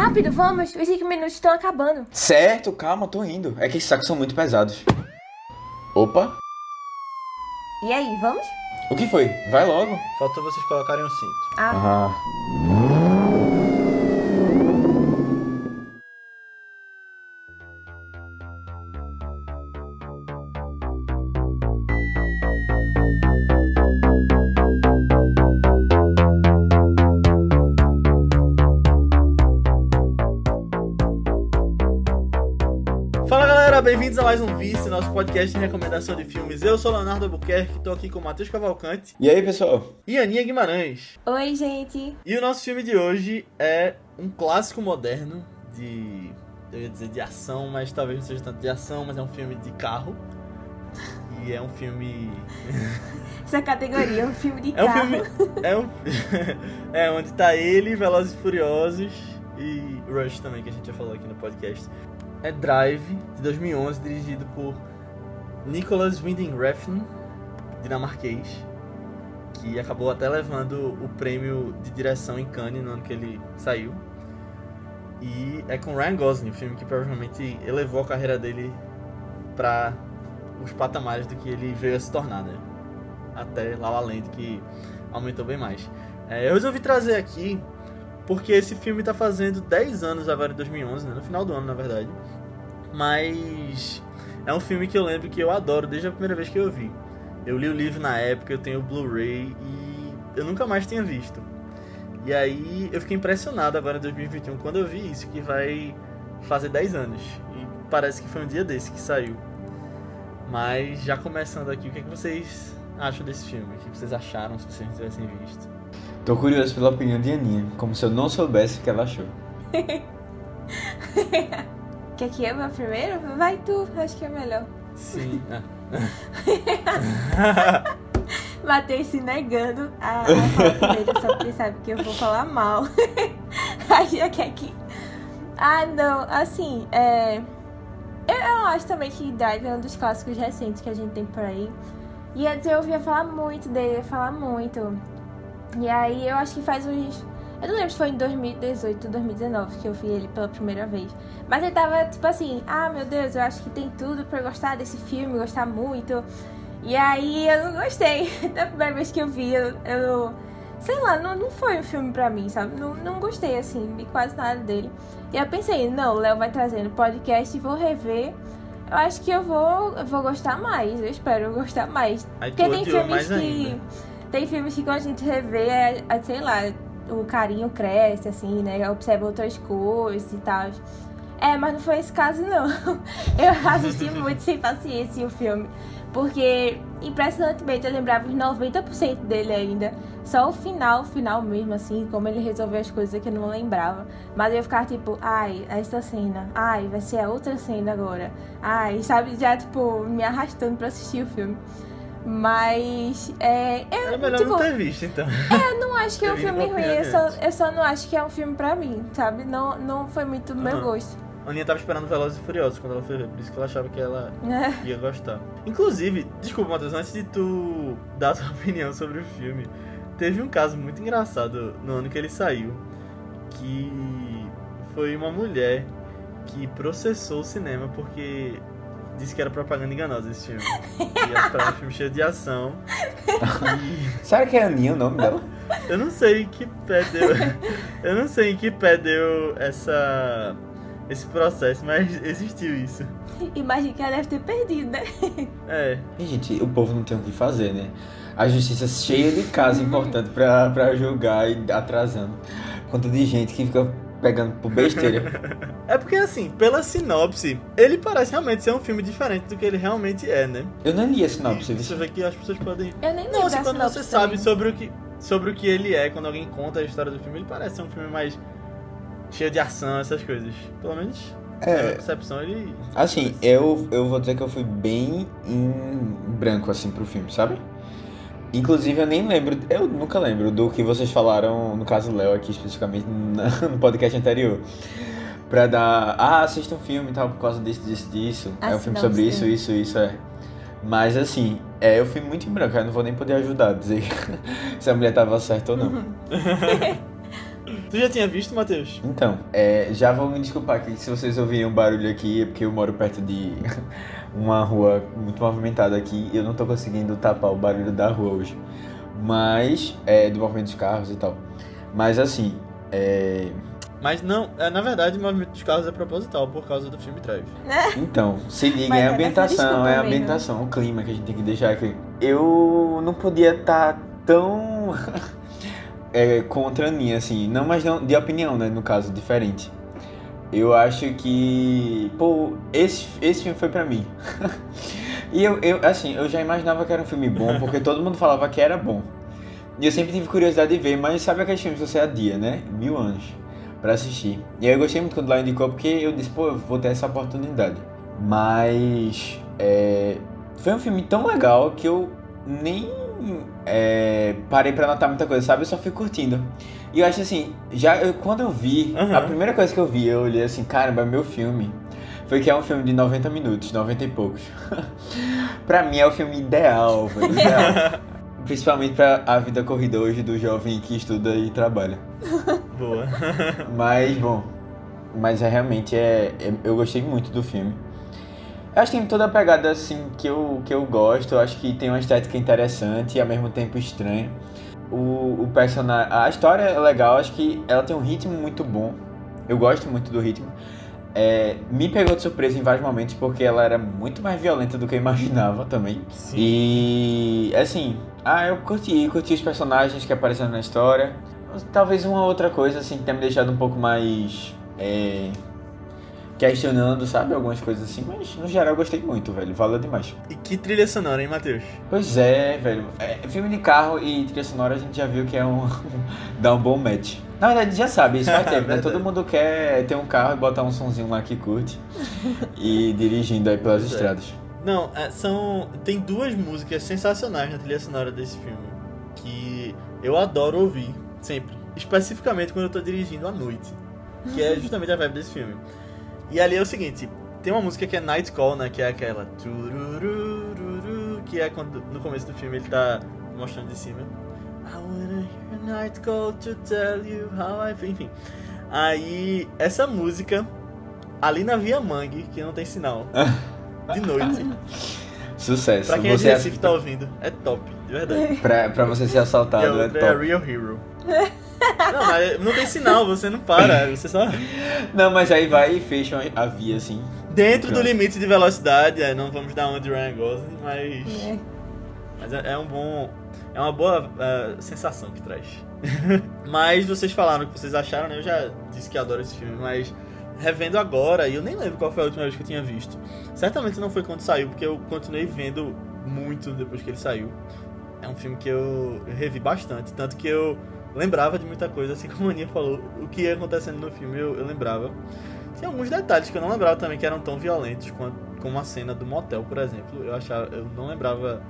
Rápido, vamos. Os 5 minutos estão acabando. Certo, calma, tô indo. É que esses sacos são muito pesados. Opa, E aí, vamos? o que foi? Vai logo. Faltou vocês colocarem o cinto. Ah, Ah. Mais um Vice, nosso podcast de recomendação de filmes. Eu sou Leonardo Albuquerque, tô aqui com o Matheus Cavalcante E aí, pessoal? e Aninha Guimarães. oi, gente. E o nosso filme de hoje é um clássico moderno de. Eu ia dizer de ação, mas talvez não seja tanto de ação, mas é um filme de carro. E é um filme. Essa categoria é um filme de É um carro. filme. É um. é onde tá ele, Velozes e Furiosos e Rush também, que a gente já falou aqui no podcast. É Drive, de 2011, dirigido por Nicholas Winding Refn, dinamarquês, que acabou até levando o prêmio de direção em Cannes no ano que ele saiu. E é com Ryan Gosling, o filme que provavelmente elevou a carreira dele para os patamares do que ele veio a se tornar, né? Até La La Land, que aumentou bem mais. É, eu resolvi trazer aqui porque esse filme tá fazendo 10 anos agora em 2011, né? no final do ano, na verdade. Mas é um filme que eu lembro que eu adoro desde a primeira vez que eu vi. Eu li o livro na época, eu tenho o Blu-ray e eu nunca mais tinha visto. E aí eu fiquei impressionado agora em 2021 quando eu vi isso, que vai fazer 10 anos. E parece que foi um dia desse que saiu. Mas já começando aqui, o que, é que vocês acham desse filme? O que vocês acharam se vocês não tivessem visto? Tô curioso pela opinião de Aninha, como se eu não soubesse o que ela achou. Quer que eu vá primeiro? Vai tu, acho que é melhor. Sim. ah. Matheus se negando a, falar primeiro, só porque ele sabe que eu vou falar mal. Aí já quer que. Ah, não, assim, é. Eu, eu acho também que Drive é um dos clássicos recentes que a gente tem por aí. E antes eu ouvia falar muito dele, ia falar muito. E aí eu acho que faz uns. Eu não lembro se foi em 2018 ou 2019 que eu vi ele pela primeira vez. Mas ele tava tipo assim: ah, meu Deus, eu acho que tem tudo pra eu gostar desse filme, gostar muito. E aí eu não gostei. Da primeira vez que eu vi, eu. eu- sei lá, não, não foi um filme pra mim, sabe? Não, não gostei, assim, vi quase nada dele. E eu pensei, não, o Léo vai trazendo podcast e vou rever. Eu acho que eu vou, eu vou gostar mais, eu espero eu gostar mais. Aí Porque tem filmes que. ainda. Tem filmes que quando a gente revê, é, é, sei lá, o carinho cresce, assim, né? Observa outras coisas e tal. É, mas não foi esse caso, não. Eu assisti muito sem paciência o filme. Porque, impressionantemente, eu lembrava os 90% dele ainda. Só o final, o final mesmo, assim, como ele resolveu as coisas que eu não lembrava. Mas eu ficar tipo, ai, essa cena. Ai, vai ser a outra cena agora. Ai, sabe, já, tipo, me arrastando pra assistir o filme. Mas, é. Eu, Era melhor tipo, não ter visto, então. eu não acho que é um filme ruim, eu só, eu só não acho que é um filme pra mim, sabe? Não, não foi muito do meu Aham. gosto. A Aninha tava esperando Velozes e Furiosos quando ela foi ver, por isso que ela achava que ela É. ia gostar. Inclusive, desculpa, Matheus, antes de tu dar a tua opinião sobre o filme, teve um caso muito engraçado no ano que ele saiu, que foi uma mulher que processou o cinema porque disse que era propaganda enganosa esse filme. E ela esperava um filme cheio de ação. E Será que é Aninha o nome dela? eu não sei em que pé deu. Eu não sei em que pé deu essa. esse processo, mas existiu isso. Imagina que ela deve ter perdido, né? É. E, gente, o povo não tem o que fazer, né? A justiça é cheia de casos importantes pra, pra julgar e atrasando. Quanto de gente que fica pegando por besteira. É porque assim, pela sinopse, ele parece realmente ser um filme diferente do que ele realmente é, né? Eu não li a sinopse, você vê que as pessoas podem. Eu nem lembro Não, assim, quando sinopse você sabe sobre o que. Sobre o que ele é, quando alguém conta a história do filme, ele parece ser um filme mais cheio de ação, essas coisas. Pelo menos É, percepção ele. assim, eu, eu vou dizer que eu fui bem em branco, assim, pro filme, sabe? Inclusive, eu nem lembro, eu nunca lembro do que vocês falaram, no caso Léo aqui especificamente, no podcast anterior. Pra dar, ah, assista um filme e tal, por causa disso, disso, disso. Ah, é um filme não, sobre sim. isso, isso, isso, é. Mas assim, é, eu fui muito em branco, eu não vou nem poder ajudar a dizer se a mulher tava certa ou não. Tu já tinha visto, Matheus? Então, é, já vou me desculpar aqui se vocês ouvirem um barulho aqui, é porque eu moro perto de uma rua muito movimentada aqui e eu não tô conseguindo tapar o barulho da rua hoje. Mas, é, do movimento dos carros e tal. Mas assim, é, Mas não, é, na verdade o movimento dos carros é proposital por causa do filme Drive. Então, se liga, Mas é é a ambientação, é a mesmo. ambientação, o clima que a gente tem que deixar aqui. Eu não podia estar tão é, contra a minha, assim, não, mas não, de opinião, né, no caso, diferente. Eu acho que, pô, esse, esse filme foi pra mim. e eu, eu, assim, eu já imaginava que era um filme bom, porque todo mundo falava que era bom. E eu sempre tive curiosidade de ver, mas sabe aqueles filmes que você adia, né? Mil anos pra assistir. E aí eu gostei muito quando lá indicou, porque eu disse, pô, eu vou ter essa oportunidade. Mas é, foi um filme tão legal que eu nem é, parei pra notar muita coisa, sabe? Eu só fui curtindo. E eu acho assim, já eu- quando eu vi, Aham. a primeira coisa que eu vi, eu olhei assim, caramba, é meu filme. Foi que é um filme de 90 minutos, 90 e poucos. pra mim é o filme ideal, velho, ideal. Principalmente pra a vida corrida hoje do jovem que estuda e trabalha. Boa. Mas, bom. Mas é realmente é, é- Eu gostei muito do filme. Eu acho que tem toda a pegada assim que eu, que eu gosto. Eu acho que tem uma estética interessante e ao mesmo tempo estranha. O, o personagem. A história é legal, acho que ela tem um ritmo muito bom. Eu gosto muito do ritmo. É, me pegou de surpresa em vários momentos porque ela era muito mais violenta do que eu imaginava também. Sim. E assim, ah, eu curti, curti os personagens que apareceram na história. Talvez uma outra coisa assim que tenha me deixado um pouco mais é, questionando, sabe? Algumas coisas assim, mas no geral eu gostei muito, velho. Valeu demais. E que trilha sonora, hein, Matheus? Pois é, velho. É, filme de carro e trilha sonora a gente já viu que é um. dá um bom match. Na verdade, já sabe, isso faz tempo, né? Todo mundo quer ter um carro e botar um sonzinho lá que curte. e dirigindo aí pelas Pois é. estradas. Não, é, são. Tem duas músicas sensacionais na trilha sonora desse filme. Que eu adoro ouvir, sempre. Especificamente quando eu tô dirigindo à noite. Que é justamente a vibe desse filme. E ali é o seguinte: tem uma música que é Night Call, né? Que é aquela. Que é quando no começo do filme ele tá mostrando de cima. I wanna hear a night call to tell you how I feel. Enfim. Aí, essa música, ali na Via Mangue, que não tem sinal, de noite. Sucesso. Pra quem é de Você Recife tá ouvindo, é top, de verdade. pra, pra você ser assaltado, é é a top. Real Hero. Não, mas não tem sinal, você não para, você só. Não, mas aí vai e fecha a via, assim. Dentro do limite de velocidade, é, não vamos dar uma de Ryan Gosling, mas. É. Mas é, é um bom. É uma boa é, sensação que traz. mas vocês falaram o que vocês acharam, né? Eu já disse que adoro esse filme, mas revendo agora, e eu nem lembro qual foi a última vez que eu tinha visto. Certamente não foi quando saiu, porque eu continuei vendo muito depois que ele saiu. É um filme que eu eu revi bastante, tanto que eu lembrava de muita coisa, assim como a Aninha falou, o que ia acontecendo no filme eu, eu lembrava. Tinha alguns detalhes que eu não lembrava também que eram tão violentos quanto como a cena do motel, por exemplo. Eu achava, eu não lembrava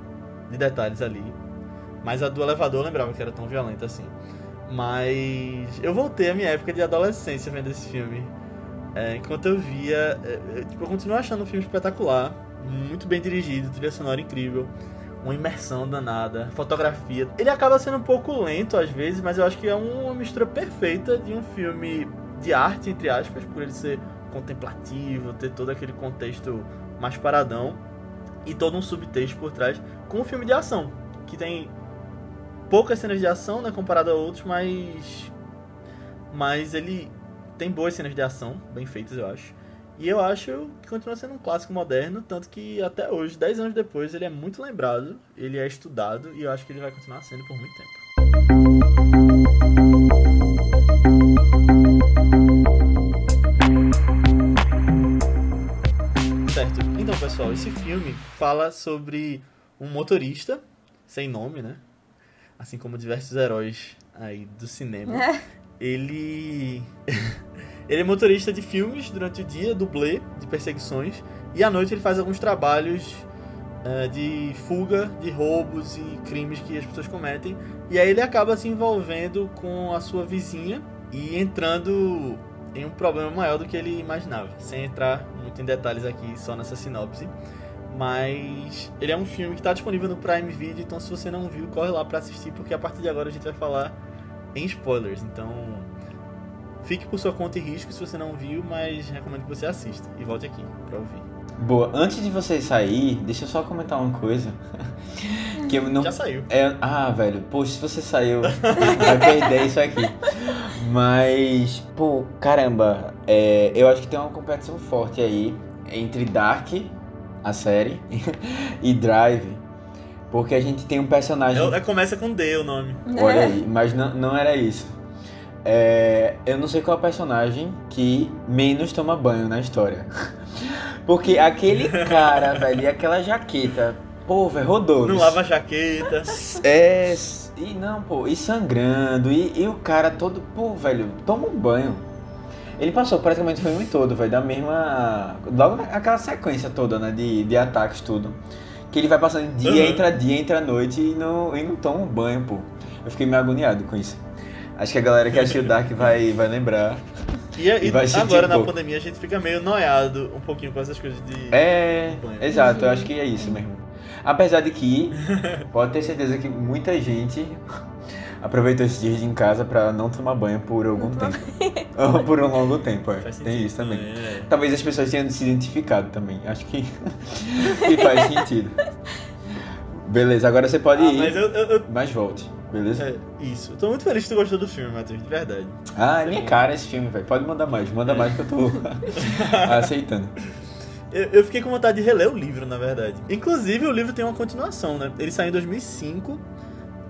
de detalhes ali. Mas a do elevador eu lembrava que era tão violenta assim. Mas eu voltei à minha época de adolescência vendo esse filme. É, enquanto eu via, é, eu, tipo, eu continuo achando o filme espetacular, muito bem dirigido, trilha sonora incrível, uma imersão danada, fotografia. Ele acaba sendo um pouco lento às vezes, mas eu acho que é uma mistura perfeita de um filme de arte, entre aspas, por ele ser contemplativo, ter todo aquele contexto mais paradão e todo um subtexto por trás, com um filme de ação, que tem poucas cenas de ação, né, comparado a outros, mas mas ele tem boas cenas de ação, bem feitas, eu acho. E eu acho que continua sendo um clássico moderno, tanto que até hoje, 10 anos depois, ele é muito lembrado, ele é estudado e eu acho que ele vai continuar sendo por muito tempo. Certo. Então, pessoal, esse filme fala sobre um motorista sem nome, né? Assim como diversos heróis aí do cinema. Ele ele é motorista de filmes durante o dia, dublê de perseguições, e à noite ele faz alguns trabalhos eh, de fuga de roubos e crimes que as pessoas cometem. E aí ele acaba se envolvendo com a sua vizinha e entrando em um problema maior do que ele imaginava. Sem entrar muito em detalhes aqui só nessa sinopse. Mas ele é um filme que está disponível no Prime Video, então se você não viu, corre lá para assistir, porque a partir de agora a gente vai falar em spoilers. Então fique por sua conta e risco se você não viu, mas recomendo que você assista e volte aqui pra ouvir. Boa, antes de você sair, deixa eu só comentar uma coisa. que eu não... Já saiu. É, ah, velho, poxa, se você saiu, vai perder isso aqui. Mas, pô, caramba, é, eu acho que tem uma competição forte aí entre Dark, a série, e Drive. Porque a gente tem um personagem. É, começa com D o nome. Olha aí, mas não, não era isso. É, eu não sei qual é o personagem que menos toma banho na história. Porque aquele cara, velho, e aquela jaqueta, pô, velho, rodou. Não lava a jaqueta. É. E não, pô, e sangrando, e, e o cara todo, pô, velho, toma um banho. Ele passou praticamente o filme todo, velho, da mesma. Logo aquela sequência toda, né, de, de ataques, tudo. Que ele vai passando dia, Uhum. entra dia, entra noite e não, e não toma um banho, pô. Eu fiquei meio agoniado com isso. Acho que a galera que assistiu Dark vai, vai lembrar. E, e E vai agora um na pandemia a gente fica meio noiado um pouquinho com essas coisas de. É, exato, eu acho que é isso mesmo. Apesar de que, pode ter certeza que muita gente aproveitou esses dias de em casa pra não tomar banho por algum tempo. Ou por um longo tempo, é. Tem isso também. é. Talvez as pessoas tenham se identificado também. Acho que, que faz sentido. Beleza, agora você pode Ah, ir, mas eu, eu- eu- mas volte. Beleza? é, isso. Eu tô muito feliz que tu gostou do filme, Matheus, de verdade. Ah, é minha cara esse filme, velho. Pode mandar mais, manda mais que eu tô aceitando. Eu, eu fiquei com vontade de reler o livro, na verdade. Inclusive, o livro tem uma continuação, né? Ele saiu em 2005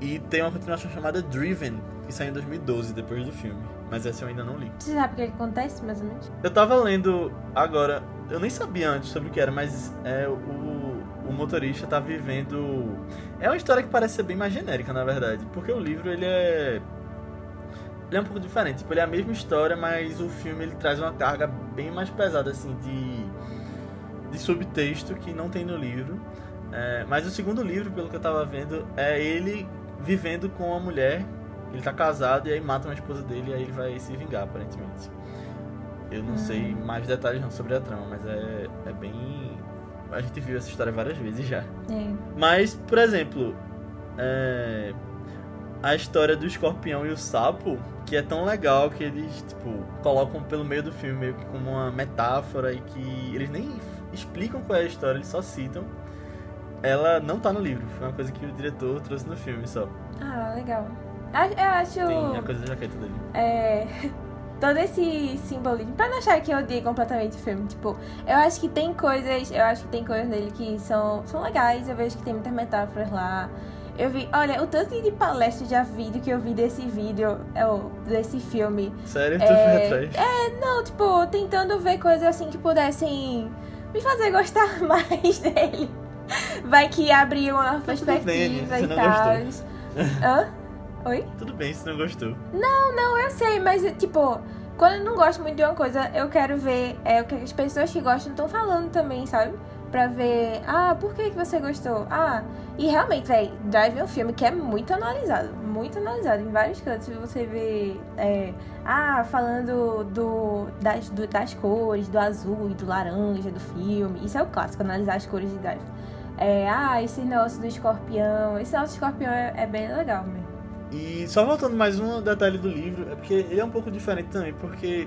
e tem uma continuação chamada Driven, que saiu em 2012, depois do filme. Mas essa eu ainda não li. Você sabe o que acontece, mais ou menos? Eu tava lendo agora, eu nem sabia antes sobre o que era, mas é, o, o motorista tá vivendo. É uma história que parece ser bem mais genérica, na verdade. Porque o livro ele é. Ele é um pouco diferente. Tipo, ele é a mesma história, mas o filme ele traz uma carga bem mais pesada, assim, de. de subtexto que não tem no livro. É, mas o segundo livro, pelo que eu tava vendo, é ele vivendo com uma mulher. Ele tá casado e aí matam a esposa dele e aí ele vai se vingar, aparentemente. Eu não sei mais detalhes não sobre a trama, mas é, é bem. A gente viu essa história várias vezes já. É. Mas, por exemplo, é, a história do escorpião e o sapo, que é tão legal que eles, tipo, colocam pelo meio do filme meio que como uma metáfora e que eles nem explicam qual é a história, eles só citam. Ela não tá no livro, foi uma coisa que o diretor trouxe no filme só. Ah, legal. Eu acho. Tem a coisa da jaqueta dele. é, todo esse simbolismo. Pra não achar que eu odiei completamente o filme, tipo, eu acho que tem coisas. Eu acho que tem coisas nele que são, são legais. Eu vejo que tem muitas metáforas lá. Eu vi, olha, o tanto de palestra já vídeo que eu vi desse vídeo, é, desse filme. Sério, tu É, foi atrás? Não, tipo, tentando ver coisas assim que pudessem me fazer gostar mais dele. Vai que abre uma Tá bem, perspectiva você e tal. Hã? Oi? Tudo bem se não gostou. Não, eu sei, mas tipo, quando eu não gosto muito de uma coisa, eu quero ver é, o que as pessoas que gostam estão falando também, sabe? Pra ver, ah, por que, que você gostou? Ah, e realmente, véi, Drive é um filme que é muito analisado, muito analisado. Em vários cantos você vê, é, ah, falando do das, do- das cores, do azul e do laranja do filme. Isso é o clássico, analisar as cores de Drive. É, ah, esse negócio do escorpião. Esse negócio do escorpião é, é bem legal mesmo. E só voltando mais um detalhe do livro, é porque ele é um pouco diferente também, porque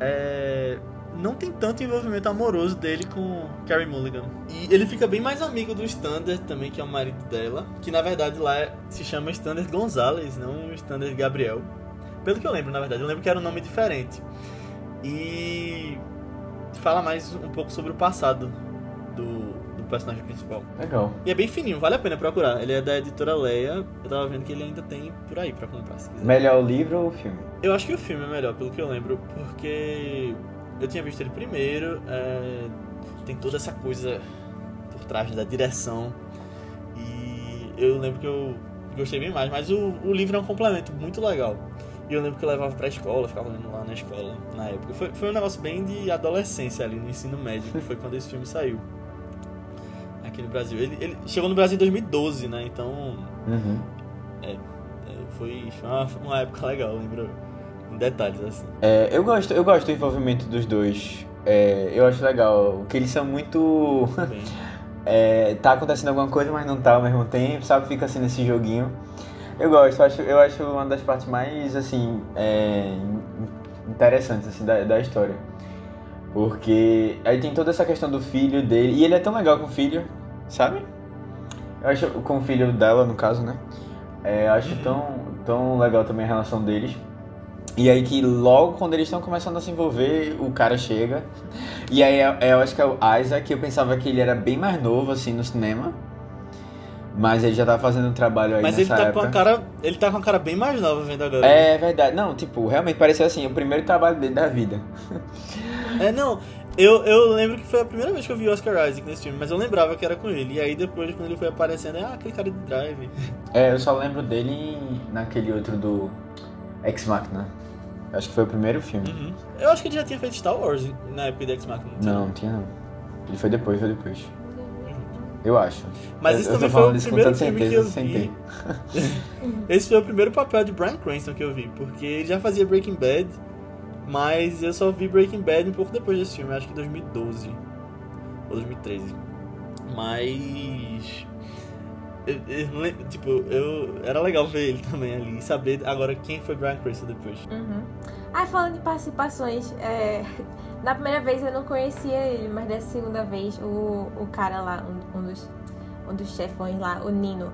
é, não tem tanto envolvimento amoroso dele com Carrie Mulligan. E ele fica bem mais amigo do Standard também, que é o marido dela, que na verdade lá é- se chama Standard Gonzalez, não Standard Gabriel. Pelo que eu lembro, na verdade, eu lembro que era um nome diferente. E fala mais um pouco sobre o passado do, do personagem principal. Legal. E é bem fininho, vale a pena procurar. Ele é da editora Leia. Eu tava vendo que ele ainda tem por aí pra comprar, se quiser. Melhor o livro ou o filme? Eu acho que o filme é melhor, pelo que eu lembro, porque eu tinha visto ele primeiro. é, Tem toda essa coisa por trás da direção. E eu lembro que eu gostei bem mais. Mas o, o livro é um complemento muito legal. E eu lembro que eu levava pra escola, ficava lendo lá na escola na época. Foi, foi um negócio bem de adolescência ali no ensino médio, que foi quando esse filme saiu. Aqui no Brasil. Ele, ele chegou no Brasil em 2012, né? Então Uhum. é, foi, foi uma, uma época legal, lembro em detalhes assim. É, eu gosto, eu gosto do envolvimento dos dois. É, eu acho legal, que eles são muito. É, tá acontecendo alguma coisa, mas não tá ao mesmo tempo, sabe? Fica assim nesse joguinho. Eu gosto, eu acho, eu acho uma das partes mais, assim, é, interessantes, assim, da, da história. Porque aí tem toda essa questão do filho dele, e ele é tão legal com o filho, sabe? Eu acho, com o filho dela, no caso, né? É, eu acho tão, tão legal também a relação deles. E aí que logo quando eles estão começando a se envolver, o cara chega. E aí eu, eu acho que é o Isaac, eu pensava que ele era bem mais novo, assim, no cinema. Mas ele já tá fazendo um trabalho aí Mas ele tá época. com a cara. Ele tá com a cara bem mais nova vendo agora. É verdade. Não, tipo, realmente parecia assim, o primeiro trabalho dele da vida. É, não. Eu, eu lembro que foi a primeira vez que eu vi Oscar Isaac nesse filme, mas eu lembrava que era com ele. E aí depois, quando ele foi aparecendo, é ah, aquele cara de drive. É, eu só lembro dele naquele outro do Ex Machina. Acho que foi o primeiro filme. Uhum. Eu acho que ele já tinha feito Star Wars na época de X-Machina. Não, não tinha não. Ele foi depois, foi depois. Eu acho. Mas Eu- esse eu tô também foi o isso primeiro filme que eu vi. Esse foi o primeiro papel de Bryan Cranston que eu vi, porque ele já fazia Breaking Bad, mas eu só vi Breaking Bad um pouco depois desse filme, acho que 2012 ou 2013. Mas eu- eu tipo, eu era legal ver ele também ali, e saber agora quem foi Bryan Cranston depois. Uhum. Ah, falando de participações, é, na primeira vez eu não conhecia ele, mas dessa segunda vez o, o cara lá, um, um dos, um dos chefões lá, o Nino.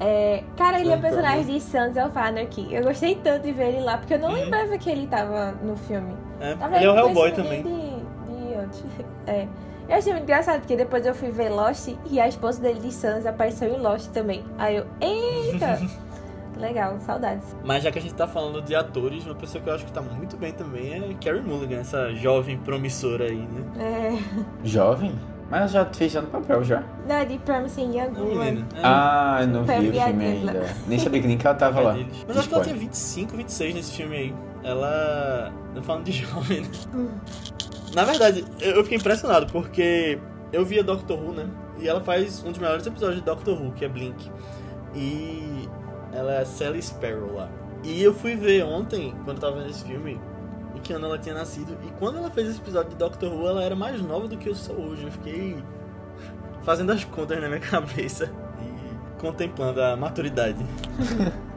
É, cara, ele é o Lembra, personagem de Sons of Anarchy. Eu gostei tanto de ver ele lá, porque eu não Uhum. lembrava que ele tava no filme. É, Tava ele é o Hellboy conhecia também. De, de. É. Eu achei muito engraçado, porque depois eu fui ver Lost e a esposa dele de Sans apareceu em Lost também. Aí eu, eita! Legal, saudades. Mas já que a gente tá falando de atores, uma pessoa que eu acho que tá muito bem também é Carrie Mulligan, essa jovem promissora aí, né? É. Jovem? Mas já fez tanto papel já. Não, de Promising Young Woman. É, Ah, eu não vi o filme ainda. Nem sabia que nem que ela tava é lá. Mas acho que ela tinha Spoiler. 25, 26 nesse filme aí. Ela. Não falando de jovem, né? Na verdade, eu fiquei impressionado porque eu via Doctor Who, né? E ela faz um dos melhores episódios de Doctor Who, que é Blink. E ela é Sally Sparrow lá. E eu fui ver ontem, quando eu tava vendo esse filme, que ano ela tinha nascido. E quando ela fez esse episódio de Doctor Who, ela era mais nova do que eu sou hoje. Eu fiquei fazendo as contas na minha cabeça e contemplando a maturidade.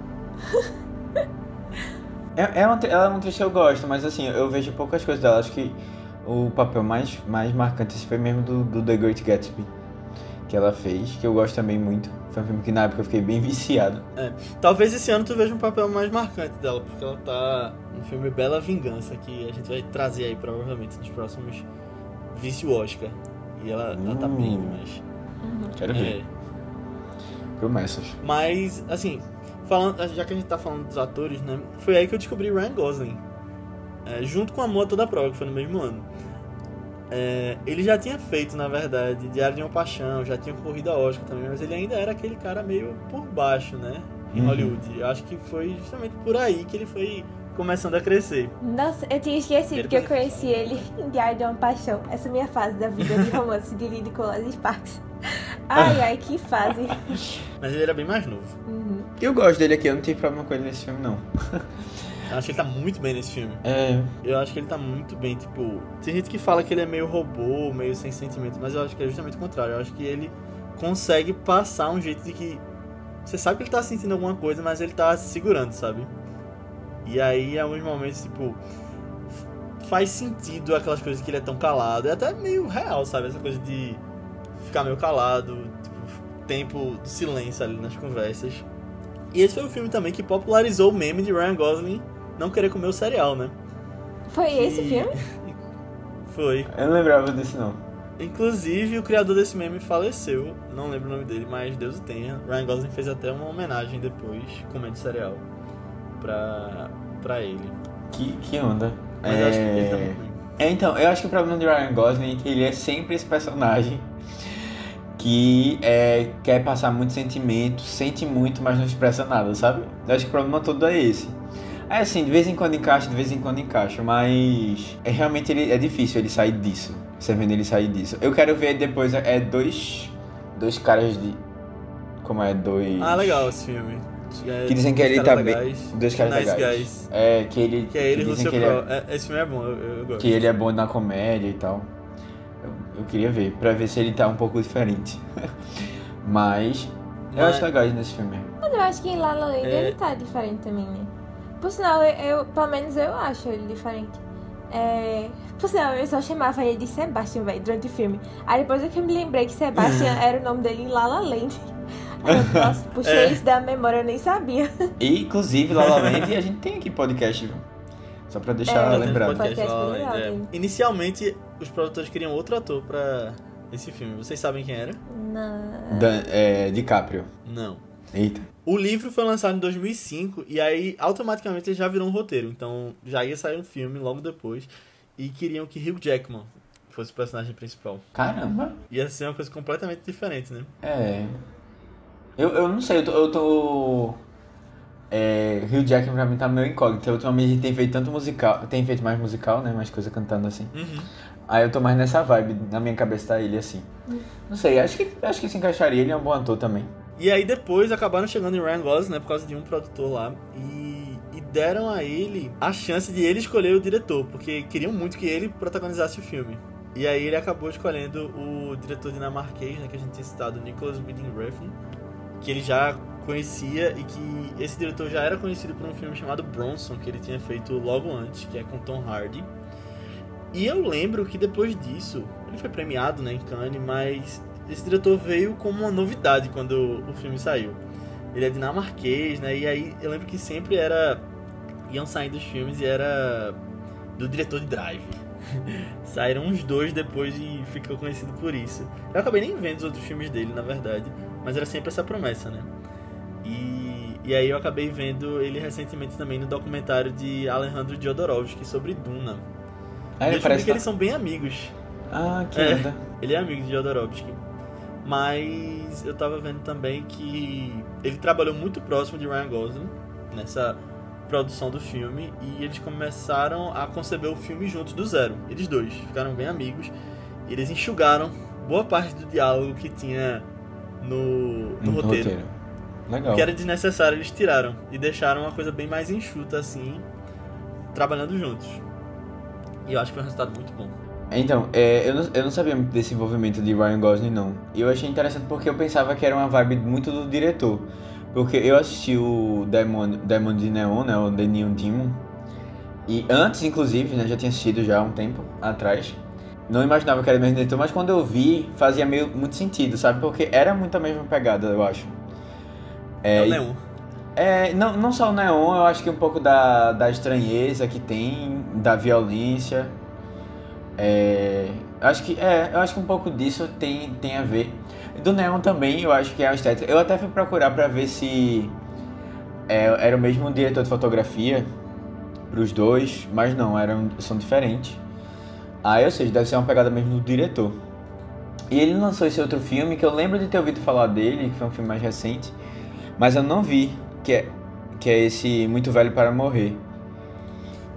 É, é uma, ela é uma atriz que eu gosto, mas assim, eu vejo poucas coisas dela. Acho que o papel mais, mais marcante esse foi mesmo do, do The Great Gatsby. Que ela fez, que eu gosto também muito. Foi um filme que na época eu fiquei bem viciado. Talvez esse ano tu veja um papel mais marcante dela, porque ela tá no filme Bela Vingança, que a gente vai trazer aí provavelmente nos próximos Vício Oscar. E ela, ela tá bem, Hum. mas. Quero ver. É, Promessas. mas, assim, falando, já que a gente tá falando dos atores, né? Foi aí que eu descobri Ryan Gosling. É, junto com Amor a Toda Prova, que foi no mesmo ano. É, ele já tinha feito, na verdade, Diário de uma Paixão, já tinha corrido a Oscar também, mas ele ainda era aquele cara meio por baixo, né? Em Uhum. Hollywood. Eu acho que foi justamente por aí que ele foi começando a crescer. Nossa, eu tinha esquecido Primeiro que eu que- conheci ele em Diário de uma Paixão. Essa é a minha fase da vida de romance de Nicolas Sparks. Ai, ai, que fase. Mas ele era bem mais novo. Uhum. Eu gosto dele aqui, eu não tive problema com ele nesse filme, não. Eu acho que ele tá muito bem nesse filme. É. Eu acho que ele tá muito bem, tipo. Tem gente que fala que ele é meio robô, meio sem sentimento, mas eu acho que é justamente o contrário. Eu acho que ele consegue passar um jeito de que. Você sabe que ele tá sentindo alguma coisa, mas ele tá se segurando, sabe? E aí, em alguns momentos, tipo. Faz sentido aquelas coisas que ele é tão calado. É até meio real, sabe? Essa coisa de ficar meio calado, tipo, tempo de silêncio ali nas conversas. E esse foi o filme também que popularizou o meme de Ryan Gosling não querer comer o cereal, né? Foi esse Que- filme? Foi. Eu não lembrava disso, não. Inclusive, o criador desse meme faleceu. Não lembro o nome dele, mas Deus o tenha. Ryan Gosling fez até uma homenagem depois, comendo cereal, pra, pra ele. Que, que onda. Mas eu acho que ele tá É... muito bem. É, então, eu acho que o problema de Ryan Gosling é que ele é sempre esse personagem que é, quer passar muito sentimento, sente muito, mas não expressa nada, sabe? Eu acho que o problema todo é esse. É assim, de vez em quando encaixa, de vez em quando encaixa, mas é, realmente ele, é difícil ele sair disso. Você vendo ele sair disso. Eu quero ver depois, é dois, dois caras de... Como é? Dois... Ah, legal esse filme. É, Que dizem que ele tá bem- Dois caras nice legais. Guys. É, que ele... Que é ele e dizem Russell que ele é- Crowe. É, Esse filme é bom, eu, eu gosto. que ele é bom na comédia e tal. Eu, eu queria ver, pra ver se ele tá um pouco diferente. Mas eu acho legal nesse filme. Mas eu acho que em La La Land É. ele tá diferente também, né? Por sinal, eu, eu- pelo menos eu acho ele diferente. É, por sinal, eu só chamava ele de Sebastian, velho, durante o filme. Aí depois é que eu me lembrei que Sebastian era o nome dele em La La Land. Aí eu, nossa, puxei É. isso da memória, eu nem sabia. E, inclusive, La La Land, a gente tem aqui podcast, viu? Só pra deixar É, lembrado. podcast bem legal, é. Inicialmente, os produtores queriam outro ator pra esse filme. Vocês sabem quem era? Não. Dan, é, DiCaprio. Não. Eita. O livro foi lançado em 2005 e aí automaticamente ele já virou um roteiro. Então já ia sair um filme logo depois e queriam que Hugh Jackman fosse o personagem principal. Caramba. Ia ser uma coisa completamente diferente, né? É. Eu, eu não sei, eu tô. Eu tô... É, Hugh Jackman pra mim tá meio incógnito. Ultimamente ele tem feito tanto musical. Tem feito mais musical, né? Mais coisa cantando assim. Uhum. Aí eu tô mais nessa vibe. Na minha cabeça tá ele assim. Não sei, acho que, acho que se encaixaria. Ele é um bom ator também. E aí depois acabaram chegando em Ryan Gosling, né, por causa de um produtor lá, e, e deram a ele a chance de ele escolher o diretor, porque queriam muito que ele protagonizasse o filme. E aí ele acabou escolhendo o diretor dinamarquês, né, que a gente tinha citado, Nicholas Winding Refn, que ele já conhecia e que esse diretor já era conhecido por um filme chamado Bronson, que ele tinha feito logo antes, que é com Tom Hardy. E eu lembro que depois disso, ele foi premiado né, em Cannes, mas esse diretor veio como uma novidade quando o filme saiu. Ele é dinamarquês, né? E aí eu lembro que sempre era. iam saindo os filmes e era do diretor de Drive. Saíram uns dois depois e ficou conhecido por isso. Eu acabei nem vendo os outros filmes dele, na verdade, mas era sempre essa promessa, né? E, e aí eu acabei vendo ele recentemente também no documentário de Alejandro Jodorowsky sobre Duna. E ele parece. que eles são bem amigos. Ah, que É. onda. Ele é amigo de Jodorowsky. Mas eu tava vendo também que ele trabalhou muito próximo de Ryan Gosling nessa produção do filme e eles começaram a conceber o filme juntos do zero. Eles dois ficaram bem amigos e eles enxugaram boa parte do diálogo que tinha no, no No roteiro. Legal. Que era desnecessário eles tiraram e deixaram uma coisa bem mais enxuta assim, trabalhando juntos. E eu acho que foi um resultado muito bom. Então, é, eu, não, eu não sabia muito desse envolvimento de Ryan Gosling, não. E eu achei interessante porque eu pensava que era uma vibe muito do diretor. Porque eu assisti o Demon, Demon de Neon, né, o The Neon Demon. E antes, inclusive, né, já tinha assistido já há um tempo atrás. Não imaginava que era o mesmo diretor, mas quando eu vi, fazia meio, muito sentido, sabe? Porque era muito a mesma pegada, eu acho. É, o e- Neon. é, não, não só o neon, eu acho que um pouco da, da estranheza que tem, da violência. É, acho que é, eu acho que um pouco disso tem, tem a ver. Do neon também, eu acho que é a estética. Eu até fui procurar pra ver se é, era o mesmo diretor de fotografia pros dois, mas não, eram, são diferentes. Aí, ou seja, deve ser uma pegada mesmo do diretor. E ele lançou esse outro filme que eu lembro de ter ouvido falar dele, que foi um filme mais recente, mas eu não vi, que é, que é esse Muito Velho para Morrer.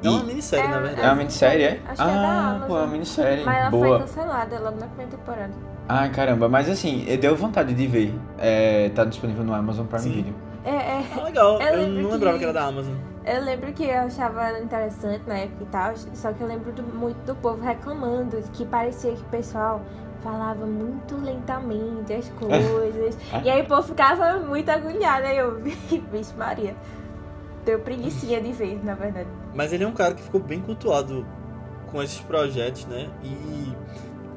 É uma minissérie, É, na é verdade. uma minissérie, é? Acho que é da ah, Amazon. pô, é uma minissérie. Mas ela foi Boa. cancelada logo na primeira temporada. Ai, caramba, mas assim, deu vontade de ver. É, tá disponível no Amazon Prime Sim. Video. É, é. Ah, legal. Eu Eu, não que- lembrava que era da Amazon. Eu lembro que eu achava ela interessante na época e tal, só que eu lembro do- muito do povo reclamando, que parecia que o pessoal falava muito lentamente as coisas. e aí o povo ficava muito agoniado, aí eu vi, vixe Maria. Deu preguiçinha de ver, na verdade. Mas ele é um cara que ficou bem cultuado com esses projetos, né? E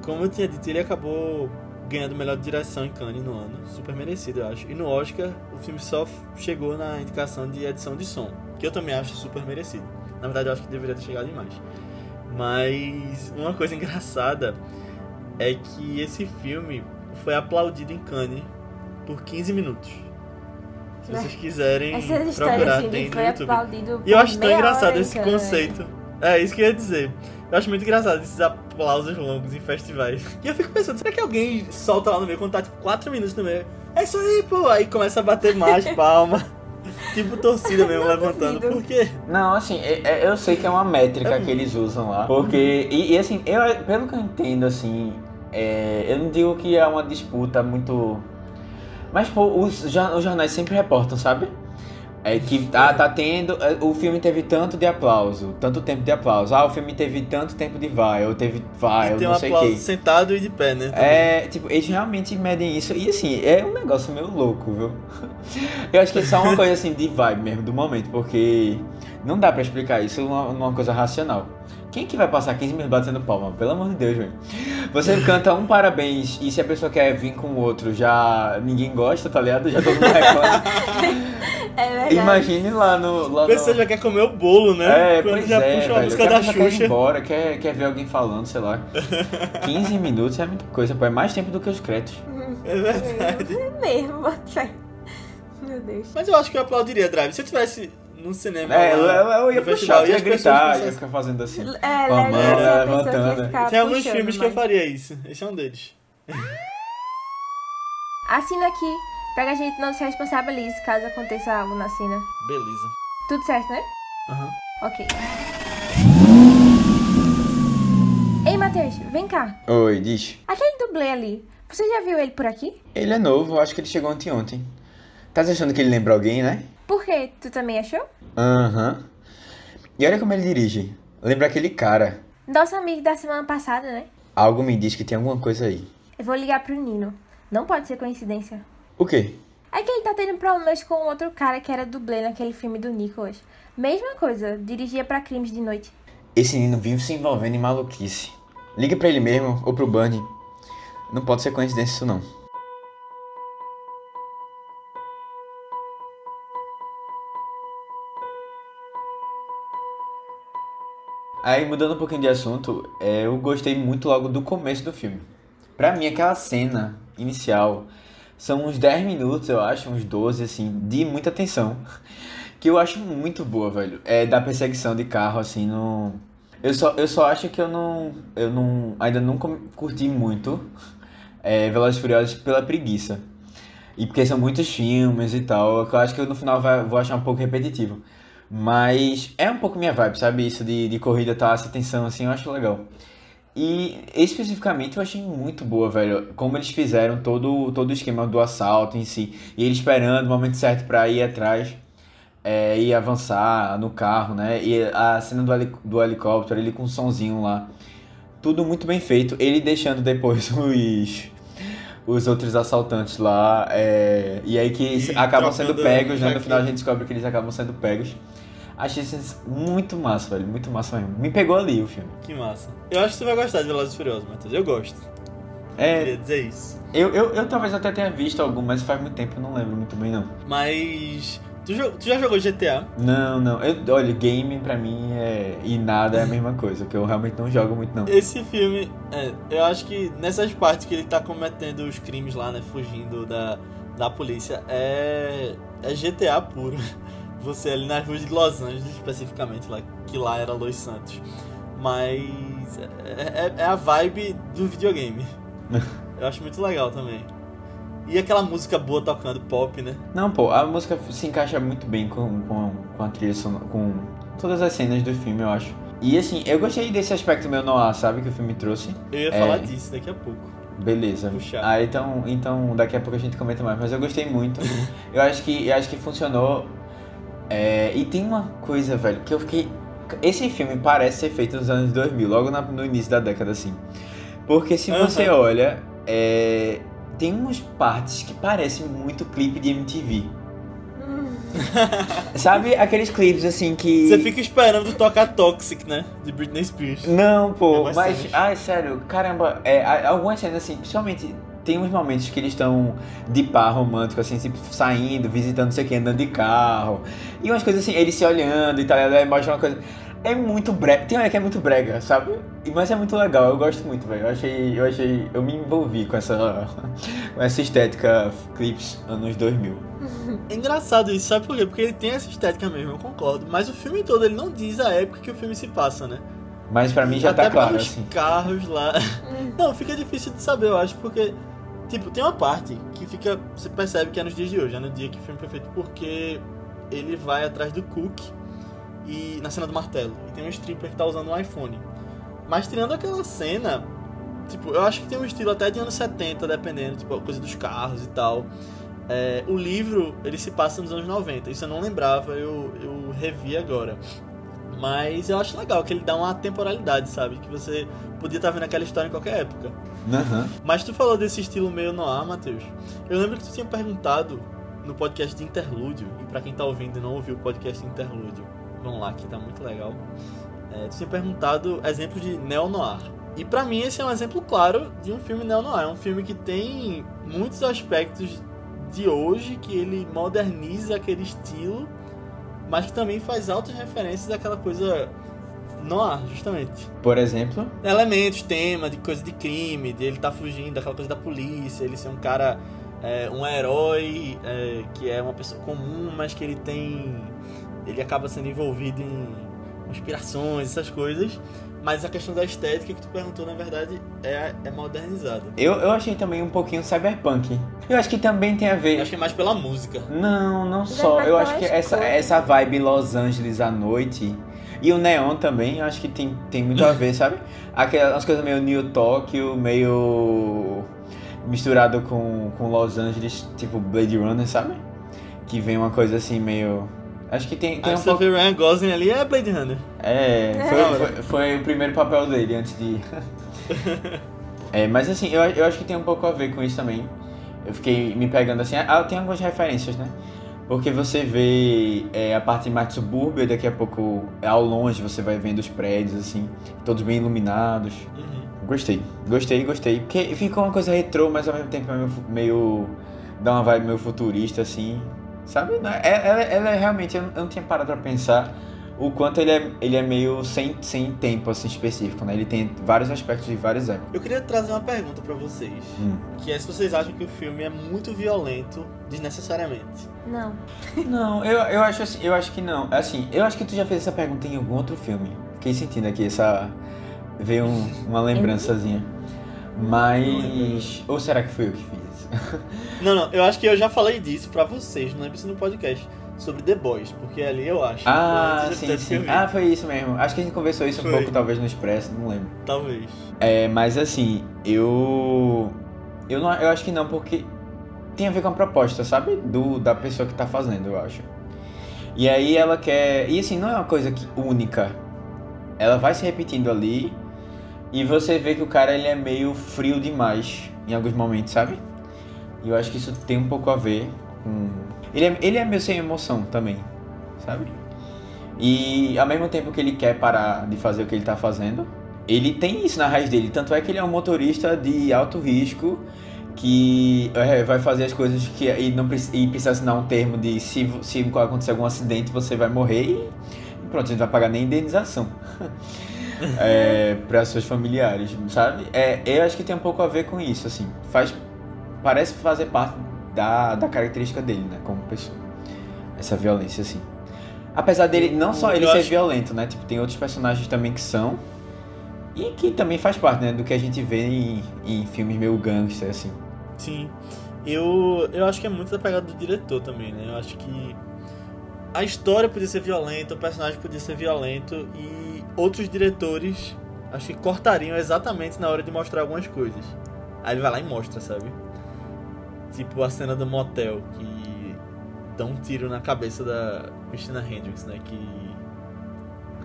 como eu tinha dito, ele acabou ganhando melhor direção em Cannes no ano. Super merecido, eu acho. E no Oscar, o filme só chegou na indicação de edição de som, que eu também acho super merecido. Na verdade, eu acho que deveria ter chegado em mais. Mas uma coisa engraçada é que esse filme foi aplaudido em Cannes por 15 minutos. Se vocês quiserem Essas procurar, assim, tem foi aplaudido E eu acho tão engraçado hora, esse né? conceito. É isso que eu ia dizer. Eu acho muito engraçado esses aplausos longos em festivais. E eu fico pensando, será que alguém solta lá no meio quando tá tipo 4 minutos no meio? É isso aí, pô! Aí começa a bater mais palma. tipo torcida mesmo levantando. duvido. Por quê? Não, assim, é- é- eu sei que é uma métrica que eles usam lá. Porque, e, e, assim, eu, pelo que eu entendo, assim, é, eu não digo que é uma disputa muito. Mas, pô, os, os jornais sempre reportam, sabe? É que tá, tá tendo. é, O filme teve tanto de aplauso, tanto tempo de aplauso. Ah, o filme teve tanto tempo de vai, ou teve vai, eu tem um não sei o aplauso que. sentado e de pé, né? também. É, tipo, eles realmente medem isso. E assim, é um negócio meio louco, viu? Eu acho que é só uma coisa assim de vibe mesmo, do momento, porque Não dá pra explicar isso numa, numa coisa racional. Quem que vai passar 15 minutos batendo palma? Pelo amor de Deus, velho. Você canta um parabéns e se a pessoa quer vir com o outro, já ninguém gosta, tá ligado? Já todo mundo reclama. É verdade. Imagine lá no. Lá A pessoa no... já quer comer o bolo, né? É, Quando pois já é, puxa uma velho. música O da já quer ir Xuxa. embora, quer, quer ver alguém falando, sei lá. 15 minutos é muita coisa, pô. É mais tempo do que os créditos. É verdade. É mesmo. Meu Deus. Mas eu acho que eu aplaudiria Drive. Se eu tivesse num cinema. É, eu, lá eu, eu ia no puxar, eu ia gritar, ia ficar fazendo assim. É, Com a mão, levantando. Tem alguns puxando, filmes que eu mas- faria isso. Esse é um deles. Assina aqui, pra que a gente não se responsabilize caso aconteça algo na cena. Beleza. Tudo certo, né? Aham. Ok. Ei, Matheus, vem cá. Oi, diz. Aquele dublê ali, você já viu ele por aqui? Ele é novo, acho que ele chegou ontem ontem. Tá achando que ele lembra alguém, né? Por quê? Tu também achou? Aham. E olha como ele dirige. Lembra aquele cara. Nosso amigo da semana passada, né? Algo me diz que tem alguma coisa aí. Eu vou ligar pro Nino. Não pode ser coincidência. O quê? É que ele tá tendo problemas com outro cara que era dublê naquele filme do Nicholas. Mesma coisa, dirigia pra crimes de noite. Esse menino vive se envolvendo em maluquice. Liga pra ele mesmo ou pro Bunny. Não pode ser coincidência isso não. Aí, mudando um pouquinho de assunto, é, eu gostei muito logo do começo do filme. Pra mim, aquela cena inicial são uns 10 minutos, eu acho, uns 12, assim, de muita tensão. Que eu acho muito boa, velho. É da perseguição de carro, assim, no. Eu só, eu só acho que eu não. Eu não. Ainda nunca curti muito é, Velozes e Furiosos pela preguiça. E porque são muitos filmes e tal. que Eu acho que no final vai, vou achar um pouco repetitivo. Mas é um pouco minha vibe, sabe? Isso de, de corrida, tá? Essa tensão, assim, eu acho legal. E especificamente eu achei muito boa, velho. Como eles fizeram todo, todo o esquema do assalto em si. E ele esperando o momento certo pra ir atrás é, e avançar no carro, né? E a cena do, heli- do helicóptero, ele com um sonzinho lá. Tudo muito bem feito. Ele deixando depois os, os outros assaltantes lá. é, e aí que E acabam sendo pegos, né? No final a gente descobre que eles acabam sendo pegos. Achei isso muito massa, velho. Muito massa mesmo. Me pegou ali o filme. Que massa. Eu acho que você vai gostar de Velozes e Furiosos, Matheus. Eu gosto. É, Queria dizer isso. eu, eu, eu talvez até tenha visto algum, mas faz muito tempo, eu não lembro muito bem, não. Mas. Tu, tu já jogou GTA? Não, não. Eu, olha, game pra mim é. E nada é a mesma coisa, que eu realmente não jogo muito, não. Esse filme, é, eu acho que nessas partes que ele tá cometendo os crimes lá, né? Fugindo da, da polícia, é. É GTA puro. Você ali nas ruas de Los Angeles, especificamente, lá, que lá era Los Santos. Mas. É, é- é a vibe do videogame. Eu acho muito legal também. E aquela música boa tocando pop, né? Não, pô, a música se encaixa muito bem com, com, com a trilha sonora, com todas as cenas do filme, eu acho. E assim, eu gostei desse aspecto meu noir, sabe, que o filme trouxe. Eu ia É. falar disso daqui a pouco. Beleza. Puxar. Ah, então, então daqui a pouco a gente comenta mais, mas eu gostei muito. eu acho que eu acho que funcionou. É, e tem uma coisa, velho, que eu fiquei esse filme parece ser feito nos anos 2000, logo na- no início da década assim. Porque se Aham. você olha, é, tem umas partes que parecem muito clipe de MTV. Hum, Sabe aqueles clipes assim que Você fica esperando tocar Toxic, né? De Britney Spears. Não, É pô, mais mas. Ai, sério, caramba, é, algumas cenas assim, principalmente. Tem uns momentos que eles estão de par romântico, assim, tipo, saindo, visitando não sei quem, andando de carro. E umas coisas assim, eles se olhando e tal, aí mostra uma coisa. É muito brega. Tem hora que é muito brega, sabe? Mas é muito legal, eu gosto muito, velho. Eu achei. Eu achei. Eu me envolvi com essa. com essa estética clips anos 2000. É engraçado isso, sabe por quê? Porque ele tem essa estética mesmo, eu concordo. Mas o filme todo ele não diz a época que o filme se passa, né? Mas pra mim já Até tá claro, pelos assim. carros lá. Não, fica difícil de saber, eu acho, porque. Tipo, tem uma parte que fica. Você percebe que é nos dias de hoje, é no dia que o filme foi feito, porque ele vai atrás do Cook e na cena do martelo. E tem um stripper que tá usando um iPhone. Mas tirando aquela cena, tipo, eu acho que tem um estilo até de anos 70, dependendo, tipo, a coisa dos carros e tal. É, o livro, ele se passa nos anos 90. Isso eu não lembrava, eu, eu revi agora. Mas eu acho legal que ele dá uma temporalidade, sabe? Que você podia estar vendo aquela história em qualquer época. Aham. Mas tu falou desse estilo meio noir, Matheus. Eu lembro que tu tinha perguntado no podcast de Interlúdio, e pra quem tá ouvindo e não ouviu o podcast de Interlúdio, vão lá que tá muito legal. É, tu tinha perguntado exemplo de neo-noir. E pra mim esse é um exemplo claro de um filme neo-noir. É um filme que tem muitos aspectos de hoje, que ele moderniza aquele estilo, mas que também faz altas referências àquela coisa noir, justamente. Por exemplo? Elementos, tema, de coisa de crime, de ele tá fugindo daquela coisa da polícia, ele ser um cara, é, um herói é, que é uma pessoa comum, mas que ele tem. ele acaba sendo envolvido em conspirações, essas coisas. Mas a questão da estética que tu perguntou, na verdade, é, é modernizada. Eu, eu achei também um pouquinho cyberpunk. Eu acho que também tem a ver. Eu acho que é mais pela música. Não, não só. Eu acho que essa, essa vibe Los Angeles à noite. E o neon também, eu acho que tem, tem muito a ver, sabe? Aquelas coisas meio New Tokyo, meio misturado com, com Los Angeles, tipo Blade Runner, sabe? Que vem uma coisa assim meio Acho que tem, tem um pouco... Ryan Gosling ali é Blade Runner. É, foi, foi, foi, o primeiro papel dele antes de... é, mas assim, eu, eu acho que tem um pouco a ver com isso também. Eu fiquei me pegando assim, ah, tem algumas referências, né? Porque você vê é, a parte mais de subúrbio, daqui a pouco, ao longe, você vai vendo os prédios, assim, todos bem iluminados. Uhum. Gostei, gostei, gostei. Porque ficou uma coisa retrô, mas ao mesmo tempo meio, meio dá uma vibe meio futurista, assim. Sabe? É, ela, ela é realmente, eu não tinha parado pra pensar o quanto ele é, ele é meio sem, sem tempo assim específico, né? Ele tem vários aspectos de várias épocas. Eu queria trazer uma pergunta para vocês, hum. que é se vocês acham que o filme é muito violento desnecessariamente. Não. Não, eu, eu acho assim, eu acho que não. Assim, eu acho que tu já fez essa pergunta em algum outro filme. Fiquei sentindo aqui essa veio um, uma lembrançazinha. Mas ou será que foi eu que fiz? não, não, eu acho que eu já falei disso pra vocês, não lembro se no podcast, sobre The Boys, porque ali eu acho. Ah, sim, sim. Ah, foi isso mesmo. Acho que a gente conversou isso foi. um pouco, talvez, no Expresso, não lembro. Talvez. É, mas assim, eu. Eu, não, eu acho que não, porque tem a ver com a proposta, sabe? Do, da pessoa que tá fazendo, eu acho. E aí ela quer. E assim, não é uma coisa que, única. Ela vai se repetindo ali. E você vê que o cara ele é meio frio demais em alguns momentos, sabe? E eu acho que isso tem um pouco a ver com. Ele é, ele é meio sem emoção também, sabe? E ao mesmo tempo que ele quer parar de fazer o que ele tá fazendo, ele tem isso na raiz dele. Tanto é que ele é um motorista de alto risco que é, vai fazer as coisas que e não e precisa assinar um termo de se, se acontecer algum acidente você vai morrer e pronto, a gente vai pagar nem indenização é, para seus familiares, sabe? É, eu acho que tem um pouco a ver com isso, assim. Faz parece fazer parte da, da característica dele, né, como pessoa. Essa violência, assim. Apesar dele, não só ele ser acho... violento, né, tipo, tem outros personagens também que são, e que também faz parte, né, do que a gente vê em, em filmes meio gangster, assim. Sim. Eu, eu acho que é muito da pegada do diretor também, né, eu acho que a história podia ser violenta, o personagem podia ser violento, e outros diretores acho que cortariam exatamente na hora de mostrar algumas coisas. Aí ele vai lá e mostra, sabe? Tipo a cena do motel, que dá um tiro na cabeça da Christina Hendricks, né? Que.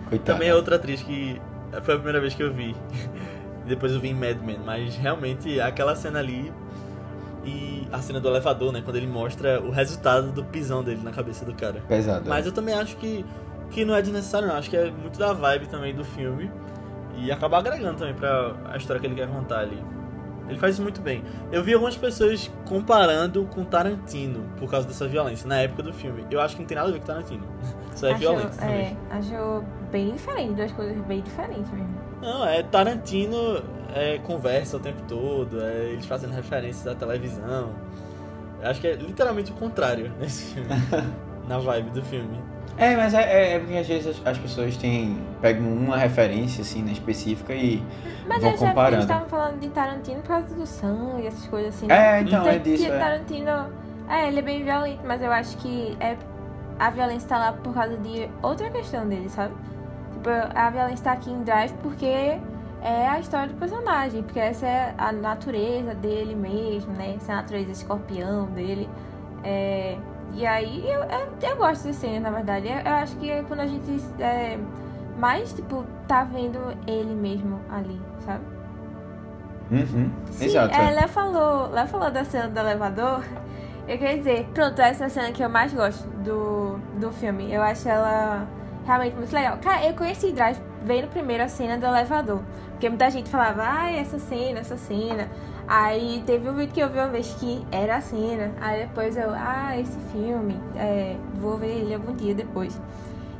Coitada. Também é outra atriz que foi a primeira vez que eu vi. Depois eu vi em Mad Men, mas realmente aquela cena ali e a cena do elevador, né? Quando ele mostra o resultado do pisão dele na cabeça do cara. Pesado. Mas eu também acho que, que não é desnecessário, não. Acho que é muito da vibe também do filme. E acaba agregando também pra a história que ele quer contar ali. Ele faz isso muito bem. Eu vi algumas pessoas comparando com Tarantino por causa dessa violência, na época do filme. Eu acho que não tem nada a ver com Tarantino. Só é acho, violento. É, acho bem diferente, duas coisas bem diferentes mesmo. Não, é Tarantino é, conversa o tempo todo, é, eles fazendo referências à televisão. Eu acho que é literalmente o contrário nesse filme. na vibe do filme. É, mas é, é, é, porque às vezes as, as, pessoas têm, pegam uma referência assim, né, específica e mas vão comparando. Mas eles estavam falando de Tarantino por causa do sangue, essas coisas assim. É, então, então é disso. É. Tarantino, é, ele é bem violento, mas eu acho que é, a violência tá lá por causa de outra questão dele, sabe? Tipo, a violência tá aqui em Drive porque é a história do personagem, porque essa é a natureza dele mesmo, né? Essa é a natureza escorpião dele. É, e aí eu, eu, eu gosto de cena, na verdade. Eu, eu, acho que é quando a gente é, mais, tipo, tá vendo ele mesmo ali, sabe? Uhum, Sim, exato. É, Léo falou, Léo falou da cena do elevador. Eu queria dizer, pronto, essa é a cena que eu mais gosto do, do filme. Eu acho ela realmente muito legal. Cara, eu conheci Drive vendo primeiro a cena do elevador. Porque muita gente falava, ah, essa cena, essa cena. Aí teve um vídeo que eu vi uma vez que era a cena. Aí depois eu, ah, esse filme, é, vou ver ele algum dia depois.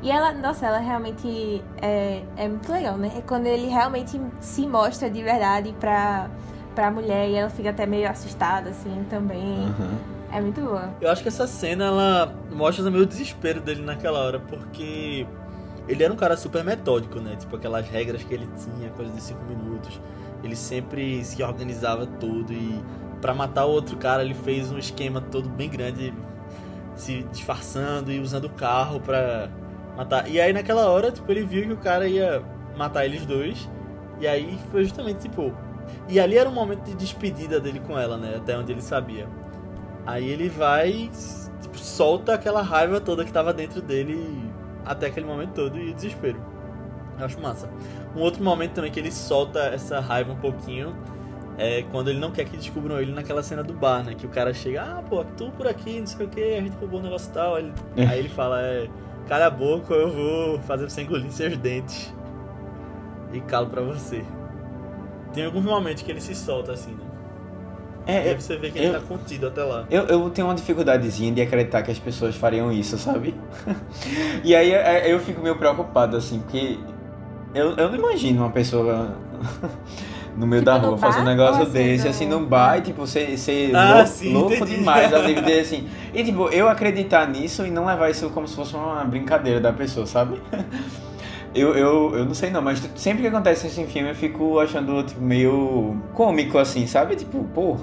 E ela, nossa, ela realmente é, é muito legal, né? É quando ele realmente se mostra de verdade pra, pra mulher e ela fica até meio assustada, assim, também. Uhum. É muito boa. Eu acho que essa cena, ela mostra também o desespero dele naquela hora, porque ele era um cara super metódico, né? Tipo, aquelas regras que ele tinha, coisa de 5 minutos. Ele sempre se organizava tudo e para matar o outro cara ele fez um esquema todo bem grande, se disfarçando e usando o carro pra matar. E aí naquela hora, tipo, ele viu que o cara ia matar eles dois. E aí foi justamente tipo. E ali era um momento de despedida dele com ela, né? Até onde ele sabia. Aí ele vai, tipo, solta aquela raiva toda que tava dentro dele até aquele momento todo e o desespero. Eu acho massa. Um outro momento também que ele solta essa raiva um pouquinho é quando ele não quer que descubram ele naquela cena do bar, né? Que o cara chega, ah, pô, tu por aqui, não sei o que, a gente roubou um negócio tal. Aí ele, aí ele fala, é, cala a boca, eu vou fazer você engolir seus dentes. E calo pra você. Tem alguns momentos que ele se solta assim, né? É, E aí eu, você vê que eu- ele tá contido até lá. eu, eu tenho uma dificuldadezinha de acreditar que as pessoas fariam isso, sabe? e aí é, eu fico meio preocupado, assim, porque eu, eu não imagino uma pessoa no meio Tipo, da rua fazendo um negócio assim, desse, no- assim, num bar, e, tipo, ser, ser Ah, lou- sim, louco demais, a de, assim. E, tipo, eu acreditar nisso e não levar isso como se fosse uma brincadeira da pessoa, sabe? Eu, eu, eu não sei não, mas sempre que acontece isso em filme eu fico achando tipo, meio cômico assim, sabe? Tipo, pô,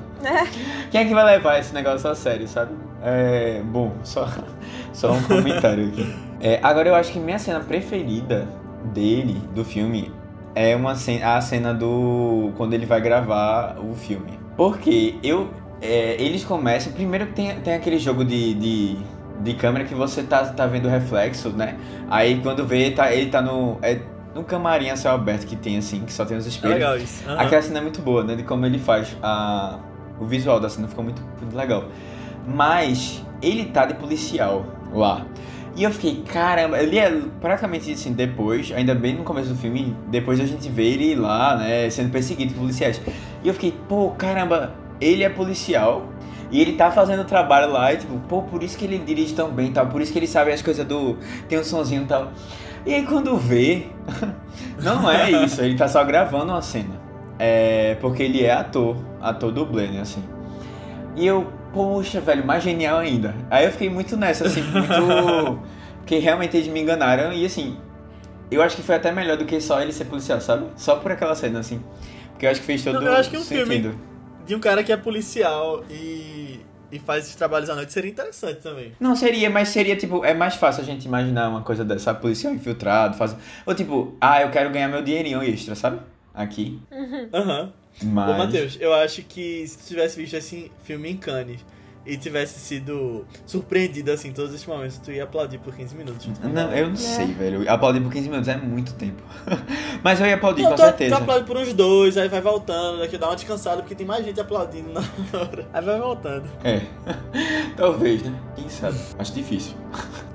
quem é que vai levar esse negócio a sério, sabe? É, bom, só, só um comentário aqui. É, agora eu acho que minha cena preferida dele, do filme, é uma cena, a cena do. quando ele vai gravar o filme. Porque eu. é, eles começam. Primeiro tem, tem aquele jogo de, de, de câmera que você tá, tá vendo o reflexo, né? Aí quando vê, tá, ele tá no. É, no camarim a céu aberto que tem assim, que só tem os É espelhos. legal isso. Aham. Aquela cena é muito boa, né? De como ele faz a... o visual da cena ficou muito, muito legal. Mas ele tá de policial lá. E eu fiquei, caramba, ele é praticamente assim, depois, ainda bem no começo do filme, depois a gente vê ele lá, né, sendo perseguido por policiais. E eu fiquei, pô, caramba, ele é policial e ele tá fazendo trabalho lá e tipo, pô, por isso que ele dirige tão bem tal, por isso que ele sabe as coisas do. tem um sonzinho e tal. E aí quando vê, não é isso, ele tá só gravando uma cena. É, porque ele é ator, ator dublê, né, assim. E eu, poxa, velho, mais genial ainda. Aí eu fiquei muito nessa, assim, muito. Porque realmente eles me enganaram e assim. Eu acho que foi até melhor do que só ele ser policial, sabe? Só por aquela cena, assim. Porque eu acho que fez todo Não, eu acho que um filme- sentido. De um cara que é policial e, e faz esses trabalhos à noite seria interessante também. Não, seria, mas seria tipo, é mais fácil a gente imaginar uma coisa dessa, sabe? policial infiltrado, faz... Ou tipo, ah, eu quero ganhar meu dinheirinho extra, sabe? Aqui. Aham. Mas. Ô, Matheus, eu acho que se tu tivesse visto esse filme em Cannes e tivesse sido surpreendido assim em todos esses momentos, tu ia aplaudir por 15 minutos. Não, eu não É. sei, velho. Aplaudir por 15 minutos é muito tempo. mas eu ia aplaudir, Não, com tu, certeza. tu aplaude por uns dois, aí vai voltando, daqui dá uma descansada, porque tem mais gente aplaudindo na hora. Aí vai voltando. É. Talvez, né? Quem sabe? Acho difícil.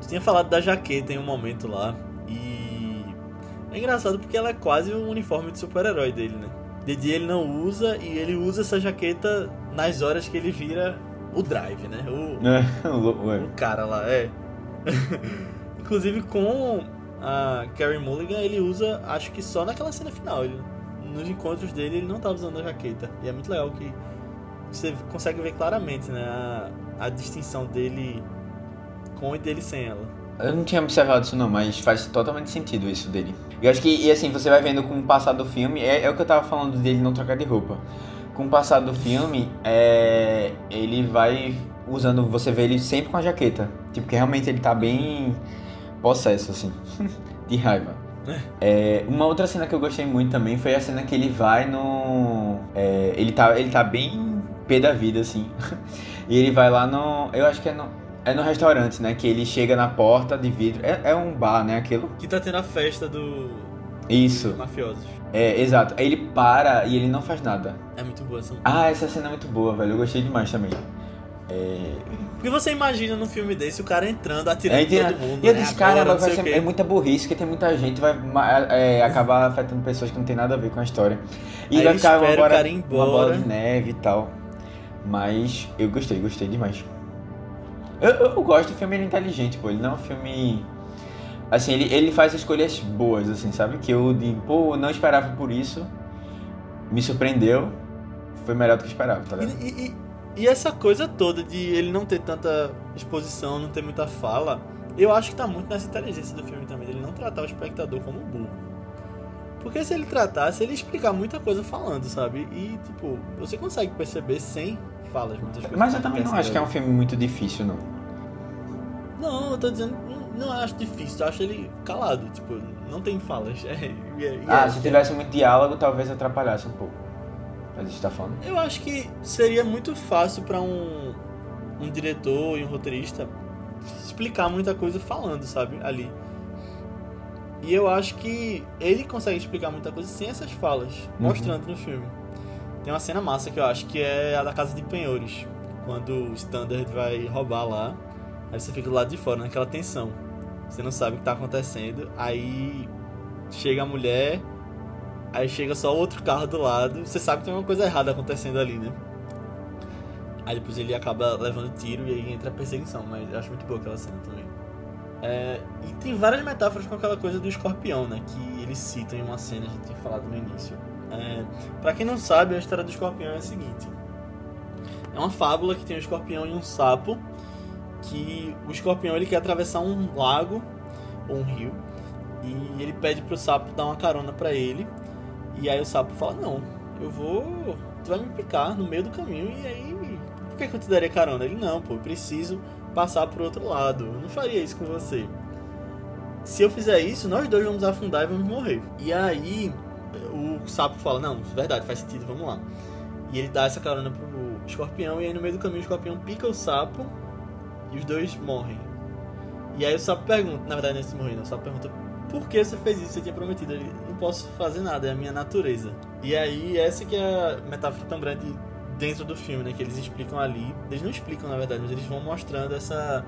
Tu tinha falado da jaqueta em um momento lá, e. É engraçado porque ela é quase um uniforme de super-herói dele, né? De dia ele não usa, e ele usa essa jaqueta nas horas que ele vira o drive, né? O, É, ué. o cara lá, é. Inclusive com a Carrie Mulligan, ele usa, acho que só naquela cena final. Ele, nos encontros dele, ele não tá usando a jaqueta. E é muito legal que você consegue ver claramente, né? A, a distinção dele com e dele sem ela. Eu não tinha observado isso não, mas faz totalmente sentido isso dele. Eu acho que, e assim, você vai vendo com o passar do filme, é, é o que eu tava falando dele não trocar de roupa. Com o passar do filme, é, ele vai usando, você vê ele sempre com a jaqueta. Tipo, que realmente ele tá bem possesso, assim, de raiva. É, uma outra cena que eu gostei muito também foi a cena que ele vai no. é, ele, tá, ele tá bem pé da vida, assim. e ele vai lá no. Eu acho que é no. É no restaurante, né? Que ele chega na porta de vidro. É, é um bar, né? Aquilo? Que tá tendo a festa do. Isso. dos mafiosos. É, exato. Aí ele para e ele não faz nada. É muito boa essa. Ah, essa cena é muito boa, velho. Eu gostei demais também. É, Porque você imagina num filme desse o cara entrando, atirando É, todo mundo. E eu né? disse, Agora, caramba, não vai ser, é muita burrice, porque tem muita gente, vai ma- é, acabar afetando pessoas que não tem nada a ver com a história. E Aí vai ficar uma, cara ir uma bola embora. de neve e tal. Mas eu gostei, gostei demais. Eu, eu, gosto do filme, ele é inteligente, pô. Ele não é um filme. Assim, ele, ele faz escolhas boas, assim, sabe? Que eu digo, pô, não esperava por isso. Me surpreendeu. Foi melhor do que esperava, tá ligado? E, e- e- essa coisa toda de ele não ter tanta exposição, não ter muita fala, eu acho que tá muito nessa inteligência do filme também, dele não tratar o espectador como burro. Porque se ele tratasse, ele explicar muita coisa falando, sabe? E, tipo, você consegue perceber sem falas muitas coisas. Mas eu também não acho que é um filme muito difícil, não. Não, eu tô dizendo, não, não acho difícil, eu acho ele calado, tipo, não tem falas. É, é- e Ah, é- se tivesse muito diálogo, talvez atrapalhasse um pouco. Mas a gente tá falando. Eu acho que seria muito fácil pra um, um diretor e um roteirista explicar muita coisa falando, sabe? Ali. E eu acho que ele consegue explicar muita coisa sem essas falas, Uhum. mostrando no filme. Tem uma cena massa que eu acho que é a da Casa de Penhores. Quando o Standard vai roubar lá, aí você fica do lado de fora, naquela tensão. Você não sabe o que tá acontecendo, aí chega a mulher, aí chega só outro carro do lado, você sabe que tem uma coisa errada acontecendo ali, né? Aí depois ele acaba levando tiro e aí entra a perseguição, mas eu acho muito boa aquela cena também. É, e tem várias metáforas com aquela coisa do escorpião, né? Que eles citam em uma cena, a gente tinha falado no início. É, pra quem não sabe, a história do escorpião é a seguinte: é uma fábula que tem um escorpião e um sapo. Que o escorpião ele quer atravessar um lago ou um rio e ele pede pro sapo dar uma carona pra ele. E aí o sapo fala: Não, eu vou. Tu vai me picar no meio do caminho e aí. Por que, que eu te daria carona? Ele: Não, pô, eu preciso passar pro outro lado. Eu não faria isso com você. Se eu fizer isso, nós dois vamos afundar e vamos morrer. E aí o sapo fala: Não, verdade, faz sentido, vamos lá. E ele dá essa carona pro escorpião. E aí no meio do caminho o escorpião pica o sapo e os dois morrem. E aí o sapo pergunta: Na verdade, não é se morrer, não. O sapo pergunta: Por que você fez isso? Você tinha prometido. Ele: Não posso fazer nada, é a minha natureza. E aí, essa que é a metáfora tão grande dentro do filme, né? Que eles explicam ali. Eles não explicam, na verdade, mas eles vão mostrando essa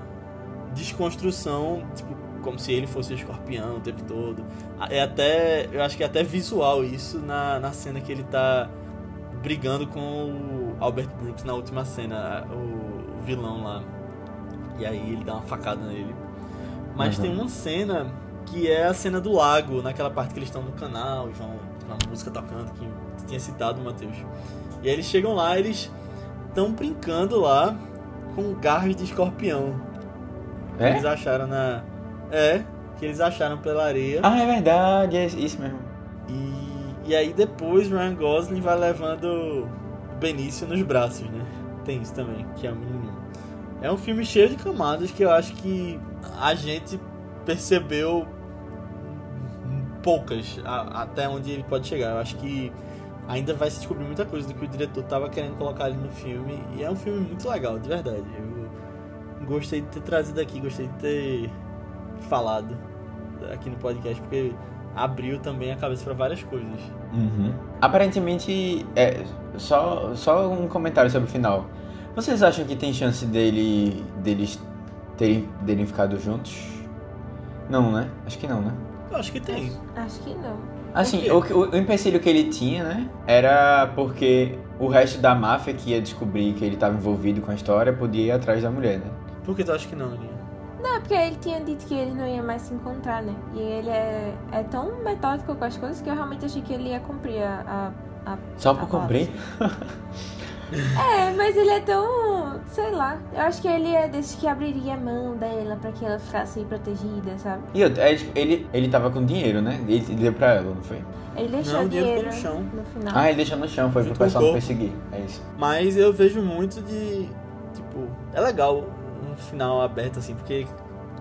desconstrução, tipo, como se ele fosse o escorpião o tempo todo. É até. Eu acho que é até visual isso na, na cena que ele tá brigando com o Albert Brooks na última cena, o, o vilão lá. E aí ele dá uma facada nele. Mas Uhum. tem uma cena que é a cena do lago, naquela parte que eles estão no canal e vão com a música tocando, que tinha citado, Matheus. E aí eles chegam lá, eles estão brincando lá com garras de escorpião. É? eles acharam na. É, que eles acharam pela areia. Ah, é verdade, é isso mesmo. E, e aí depois Ryan Gosling vai levando o Benício nos braços, né? Tem isso também, que é o menininho. É um filme cheio de camadas que eu acho que a gente percebeu poucas a- até onde ele pode chegar. Eu acho que ainda vai se descobrir muita coisa do que o diretor tava querendo colocar ali no filme. E é um filme muito legal, de verdade. Eu gostei de ter trazido aqui, gostei de ter falado aqui no podcast, porque abriu também a cabeça para várias coisas. Uhum. Aparentemente, é, só, só um comentário sobre o final. Vocês acham que tem chance dele, deles terem, terem ficado juntos? Não, né? Acho que não, né? Eu acho que tem. Acho que não. Assim, o, que- o, o empecilho que ele tinha, né? Era porque o resto da máfia que ia descobrir que ele estava envolvido com a história podia ir atrás da mulher, né? Por que tu acha que não, Aninha? Não, é porque ele tinha dito que ele não ia mais se encontrar, né? E ele é, é tão metódico com as coisas que eu realmente achei que ele ia cumprir a. a, a Só a por palavra. cumprir? É, mas ele é tão. sei lá. Eu acho que ele é desses que abriria a mão dela pra que ela ficasse protegida, sabe? E outra, é, tipo, ele, ele tava com dinheiro, né? Ele, ele deu pra ela, não foi? Ele deixou Não, o dinheiro dinheiro no chão. no final. Ah, ele deixou no chão, foi pro Junto pessoal não perseguir. É isso. Mas eu vejo muito de. Tipo, é legal final aberto assim, porque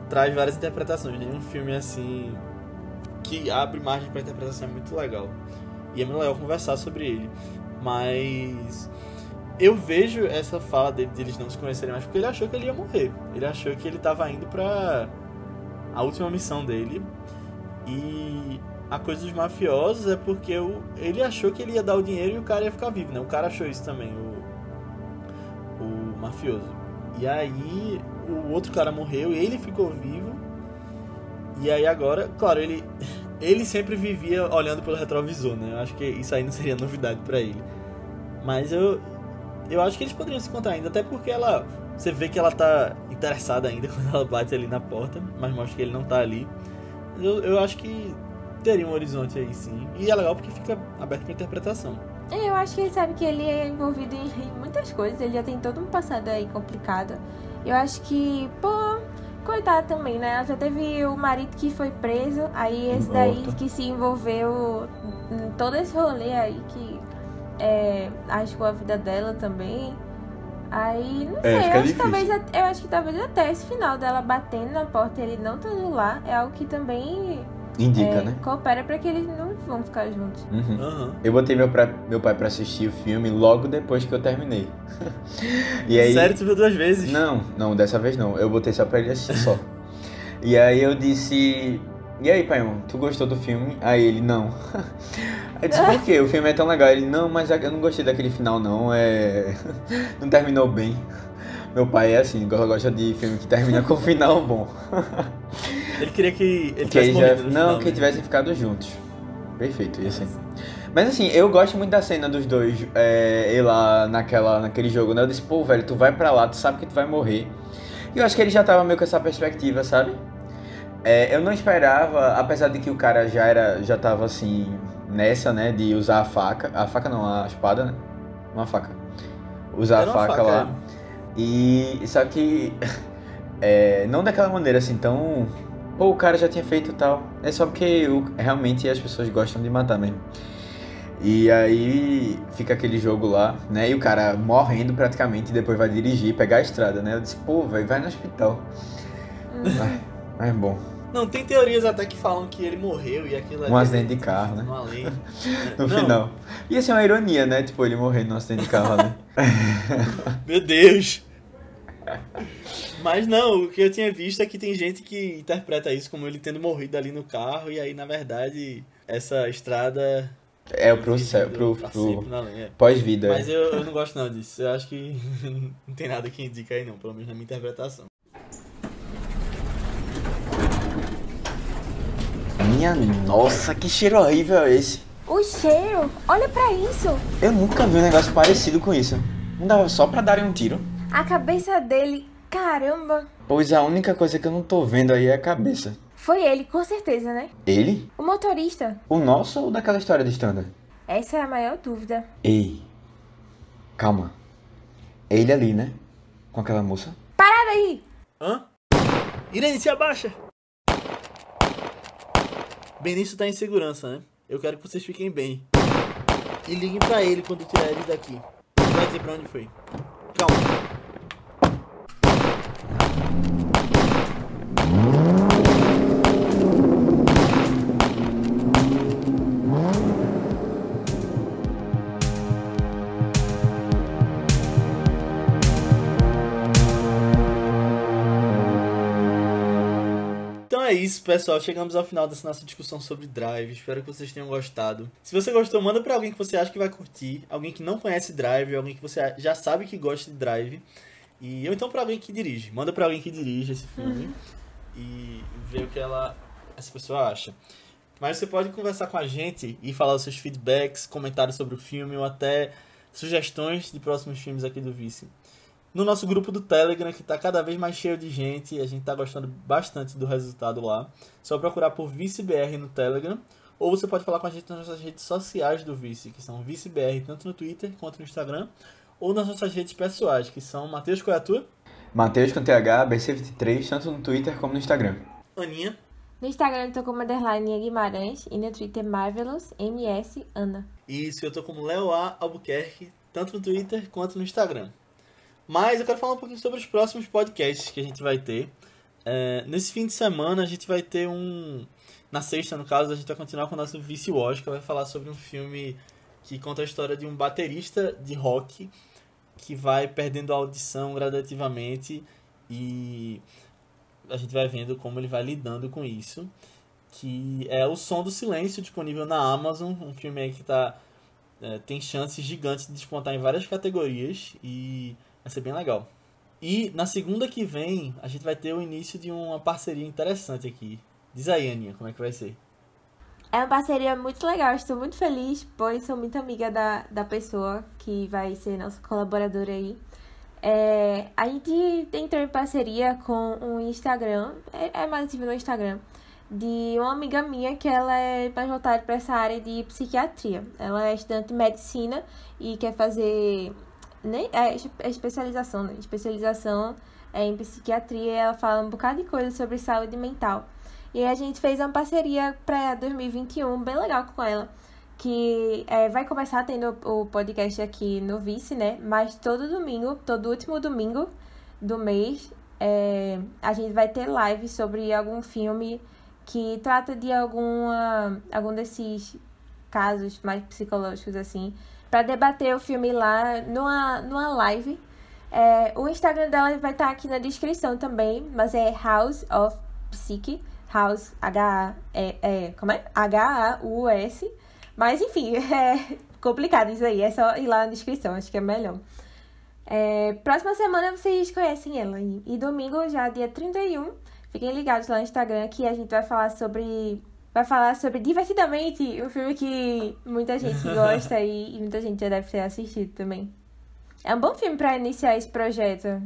traz várias interpretações. Nenhum filme assim que abre margem pra interpretação é muito legal. E é muito legal conversar sobre ele. Mas eu vejo essa fala dele de eles não se conhecerem mais porque ele achou que ele ia morrer. Ele achou que ele tava indo pra a última missão dele. E a coisa dos mafiosos é porque o, ele achou que ele ia dar o dinheiro e o cara ia ficar vivo, né? O cara achou isso também, o, o mafioso. E aí o outro cara morreu, ele ficou vivo. E aí agora, claro, ele ele sempre vivia olhando pelo retrovisor, né? Eu acho que isso aí não seria novidade para ele. Mas eu eu acho que eles poderiam se encontrar ainda, até porque ela você vê que ela tá interessada ainda quando ela bate ali na porta, mas mostra que ele não tá ali. Eu, eu acho que teria um horizonte aí sim. E é legal porque fica aberto pra interpretação. É, eu acho que ele sabe que ele é envolvido em muitas coisas, ele já tem todo um passado aí complicado. Eu acho que, pô, coitado também, né? Ela já teve o marido que foi preso, aí esse daí que se envolveu em todo esse rolê aí que é, arriscou a vida dela também. Aí, não sei, É, eu, fica acho que talvez, eu acho que talvez até esse final dela batendo na porta e ele não estando lá é algo que também Indica, é, né? coopera pra que eles não vão ficar juntos. Uhum. Aham. Eu botei meu, pra, meu pai pra assistir o filme logo depois que eu terminei. e aí, Sério, tu viu duas vezes? Não, não, dessa vez não. Eu botei só pra ele assistir só. e aí eu disse. E aí, pai, tu gostou do filme? Aí ele, não. Eu disse, por quê? O filme é tão legal. Ele, não, mas eu não gostei daquele final, não. É. Não terminou bem. Meu pai é assim, gosta de filme que termina com um final bom. Ele queria que ele Que tivesse já... Não, final, que né? tivessem ficado juntos. Perfeito, ia ser. Mas assim, eu gosto muito da cena dos dois, é, ir lá naquela, naquele jogo, né? Eu disse, pô, velho, tu vai pra lá, tu sabe que tu vai morrer. E eu acho que ele já tava meio com essa perspectiva, sabe? É, eu não esperava, apesar de que o cara já era, já tava assim, nessa, né, de usar a faca. A faca não, a espada, né? Uma faca. Usar Era a faca, faca, lá. E só que é, não daquela maneira assim tão. Pô, o cara já tinha feito tal. É só porque realmente as pessoas gostam de matar mesmo. E aí fica aquele jogo lá, né? E o cara morrendo praticamente e depois vai dirigir, pegar a estrada, né? Eu disse, pô, velho, vai no hospital. Ai, Mas bom, Não, tem teorias até que falam que ele morreu e aquilo ali. Um acidente de carro, né? No Não, final. Ia ser uma ironia, né? Tipo, ele morrendo num acidente de carro ali. Meu Deus! Mas não, o que eu tinha visto é que tem gente que interpreta isso como ele tendo morrido ali no carro, e aí, na verdade, essa estrada. É pro céu, pro, pro pós-vida. Mas eu, eu não gosto não disso. Eu acho que não tem nada que indica aí não, pelo menos na minha interpretação. Minha nossa, que cheiro horrível é esse? O cheiro, olha pra isso. Eu nunca vi um negócio parecido com isso. Não dava só pra darem um tiro? A cabeça dele, caramba. Pois a única coisa que eu não tô vendo aí é a cabeça. Foi ele, com certeza, né? Ele? O motorista. O nosso ou daquela história de Standard? Essa é a maior dúvida. Ei. Calma. É ele ali, né? Com aquela moça? Para aí! Hã? Irene, se abaixa! Benício tá em segurança, né? Eu quero que vocês fiquem bem. E liguem pra ele quando tirar ele daqui. Vai dizer pra onde foi. Calma. É isso, pessoal. Chegamos ao final dessa nossa discussão sobre Drive. Espero que vocês tenham gostado. Se você gostou, manda pra alguém que você acha que vai curtir, alguém que não conhece Drive, alguém que você já sabe que gosta de Drive. E ou então pra alguém que dirige. Manda pra alguém que dirige esse filme e ver o que ela essa pessoa acha. Mas você pode conversar com a gente e falar os seus feedbacks, comentários sobre o filme ou até sugestões de próximos filmes aqui do Vice no nosso grupo do Telegram, que está cada vez mais cheio de gente, e a gente está gostando bastante do resultado lá. Só procurar por ViceBR no Telegram, ou você pode falar com a gente nas nossas redes sociais do Vice, que são ViceBR tanto no Twitter quanto no Instagram, ou nas nossas redes pessoais, que são Matheus qual é? Matheus com TH, BC23, tanto no Twitter como no Instagram. Aninha. No Instagram eu tô como underline Guimarães e no Twitter Marvelous MS Ana. Isso, eu tô como Leo A. Albuquerque, tanto no Twitter quanto no Instagram. Mas eu quero falar um pouquinho sobre os próximos podcasts que a gente vai ter. É, nesse fim de semana a gente vai ter um. Na sexta, no caso, a gente vai continuar com o nosso Vice Watch, que vai falar sobre um filme que conta a história de um baterista de rock que vai perdendo a audição gradativamente e a gente vai vendo como ele vai lidando com isso. Que é O Som do Silêncio, disponível na Amazon, um filme que tá, é, tem chances gigantes de despontar em várias categorias e vai ser bem legal. E na segunda que vem, a gente vai ter o início de uma parceria interessante aqui. Diz aí, Aninha, como é que vai ser? É uma parceria muito legal, estou muito feliz, pois sou muito amiga da, da pessoa que vai ser nossa colaboradora aí. É, a gente entrou em parceria com um Instagram, é, é mais ativo no Instagram, de uma amiga minha que ela é mais voltada para essa área de psiquiatria. Ela é estudante de medicina e quer fazer nem é, é especialização, né? Especialização é, em psiquiatria. Ela fala um bocado de coisa sobre saúde mental. E a gente fez uma parceria para 2021 bem legal com ela. Que é, vai começar tendo o podcast aqui no Vice, né? Mas todo domingo, todo último domingo do mês, é, a gente vai ter live sobre algum filme que trata de alguma, algum desses casos mais psicológicos, assim, para debater o filme lá numa, numa live. É, o Instagram dela vai estar tá aqui na descrição também, mas é House of Psyche, House, H-A, é, é, como é? H-A-U-S, mas enfim, é complicado isso aí, é só ir lá na descrição, acho que é melhor. É, próxima semana vocês conhecem ela, e, domingo, já dia 31, Fiquem ligados lá no Instagram que a gente vai falar sobre. Vai falar sobre Divertidamente, um filme que muita gente gosta e, e muita gente já deve ter assistido também. É um bom filme para iniciar esse projeto.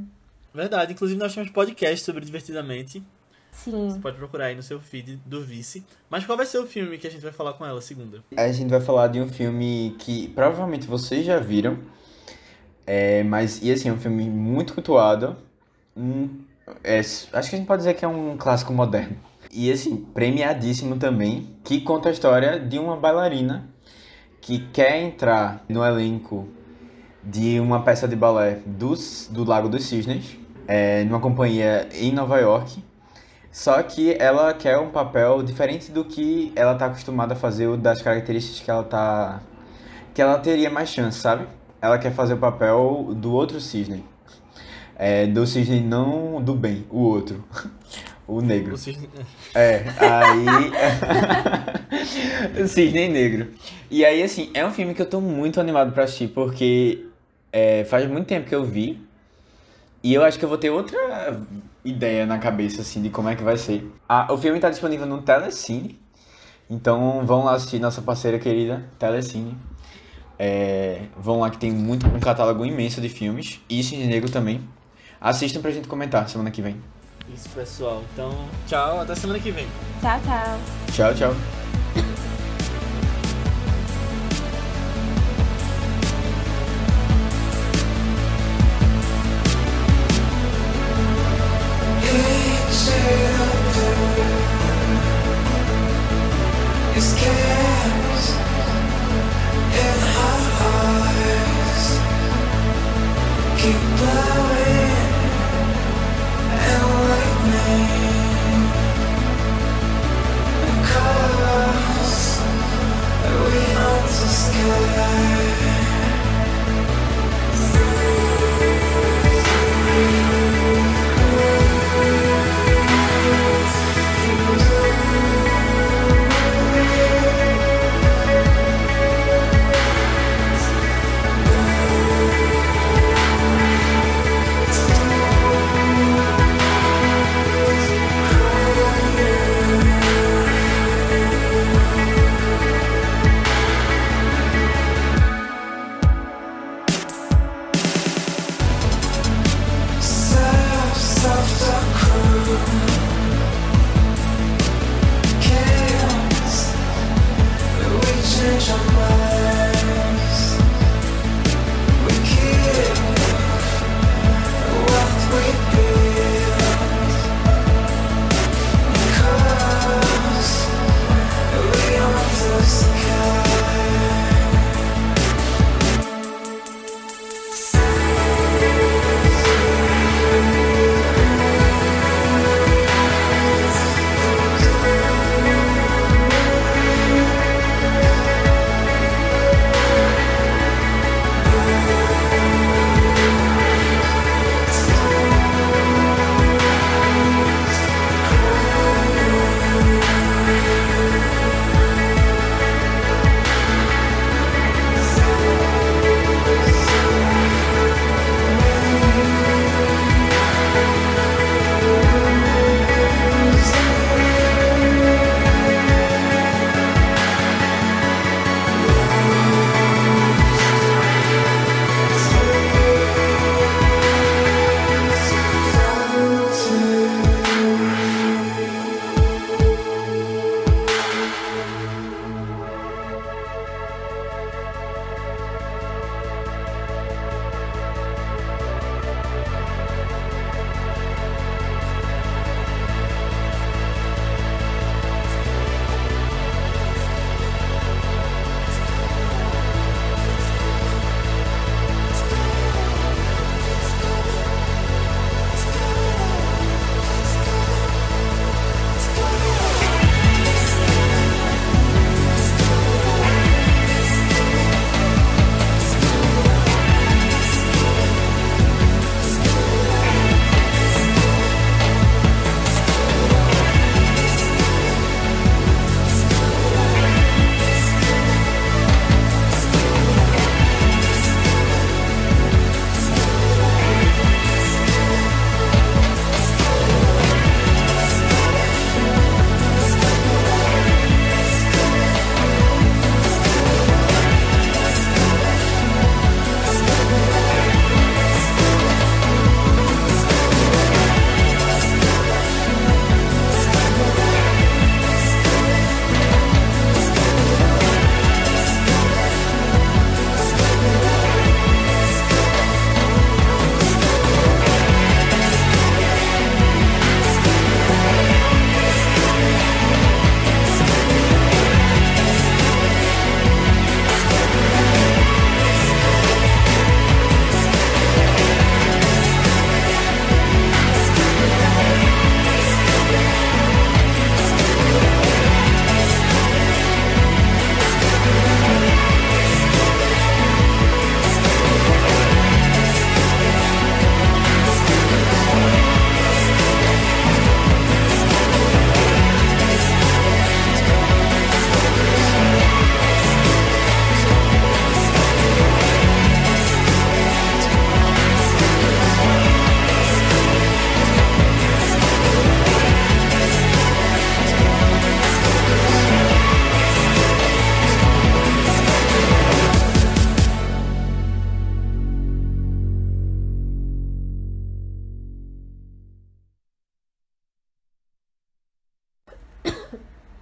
Verdade, inclusive nós temos podcast sobre Divertidamente. Sim. Você pode procurar aí no seu feed do Vice. Mas qual vai ser o filme que a gente vai falar com ela segunda? A gente vai falar de um filme que provavelmente vocês já viram. É, mas, e assim, é um filme muito cultuado. Um é, acho que a gente pode dizer que é um clássico moderno. E assim, premiadíssimo também, que conta a história de uma bailarina que quer entrar no elenco de uma peça de balé dos, do Lago dos Cisnes, é, numa companhia em Nova York. Só que ela quer um papel diferente do que ela está acostumada a fazer, das características que ela tá. que ela teria mais chance, sabe? Ela quer fazer o papel do outro cisne. É, do cisne não do bem, o outro. O negro. O cisne... É, aí. o cisne negro. E aí, assim, é um filme que eu tô muito animado pra assistir, porque é, faz muito tempo que eu vi. E eu acho que eu vou ter outra ideia na cabeça, assim, de como é que vai ser. Ah, o filme tá disponível no Telecine. Então vão lá assistir nossa parceira querida, Telecine. É, vão lá que tem muito, um catálogo imenso de filmes. E Cisne Negro também. Assistam pra gente comentar semana que vem. Isso, pessoal. Então, tchau, até semana que vem. Tchau, tchau. Tchau, tchau.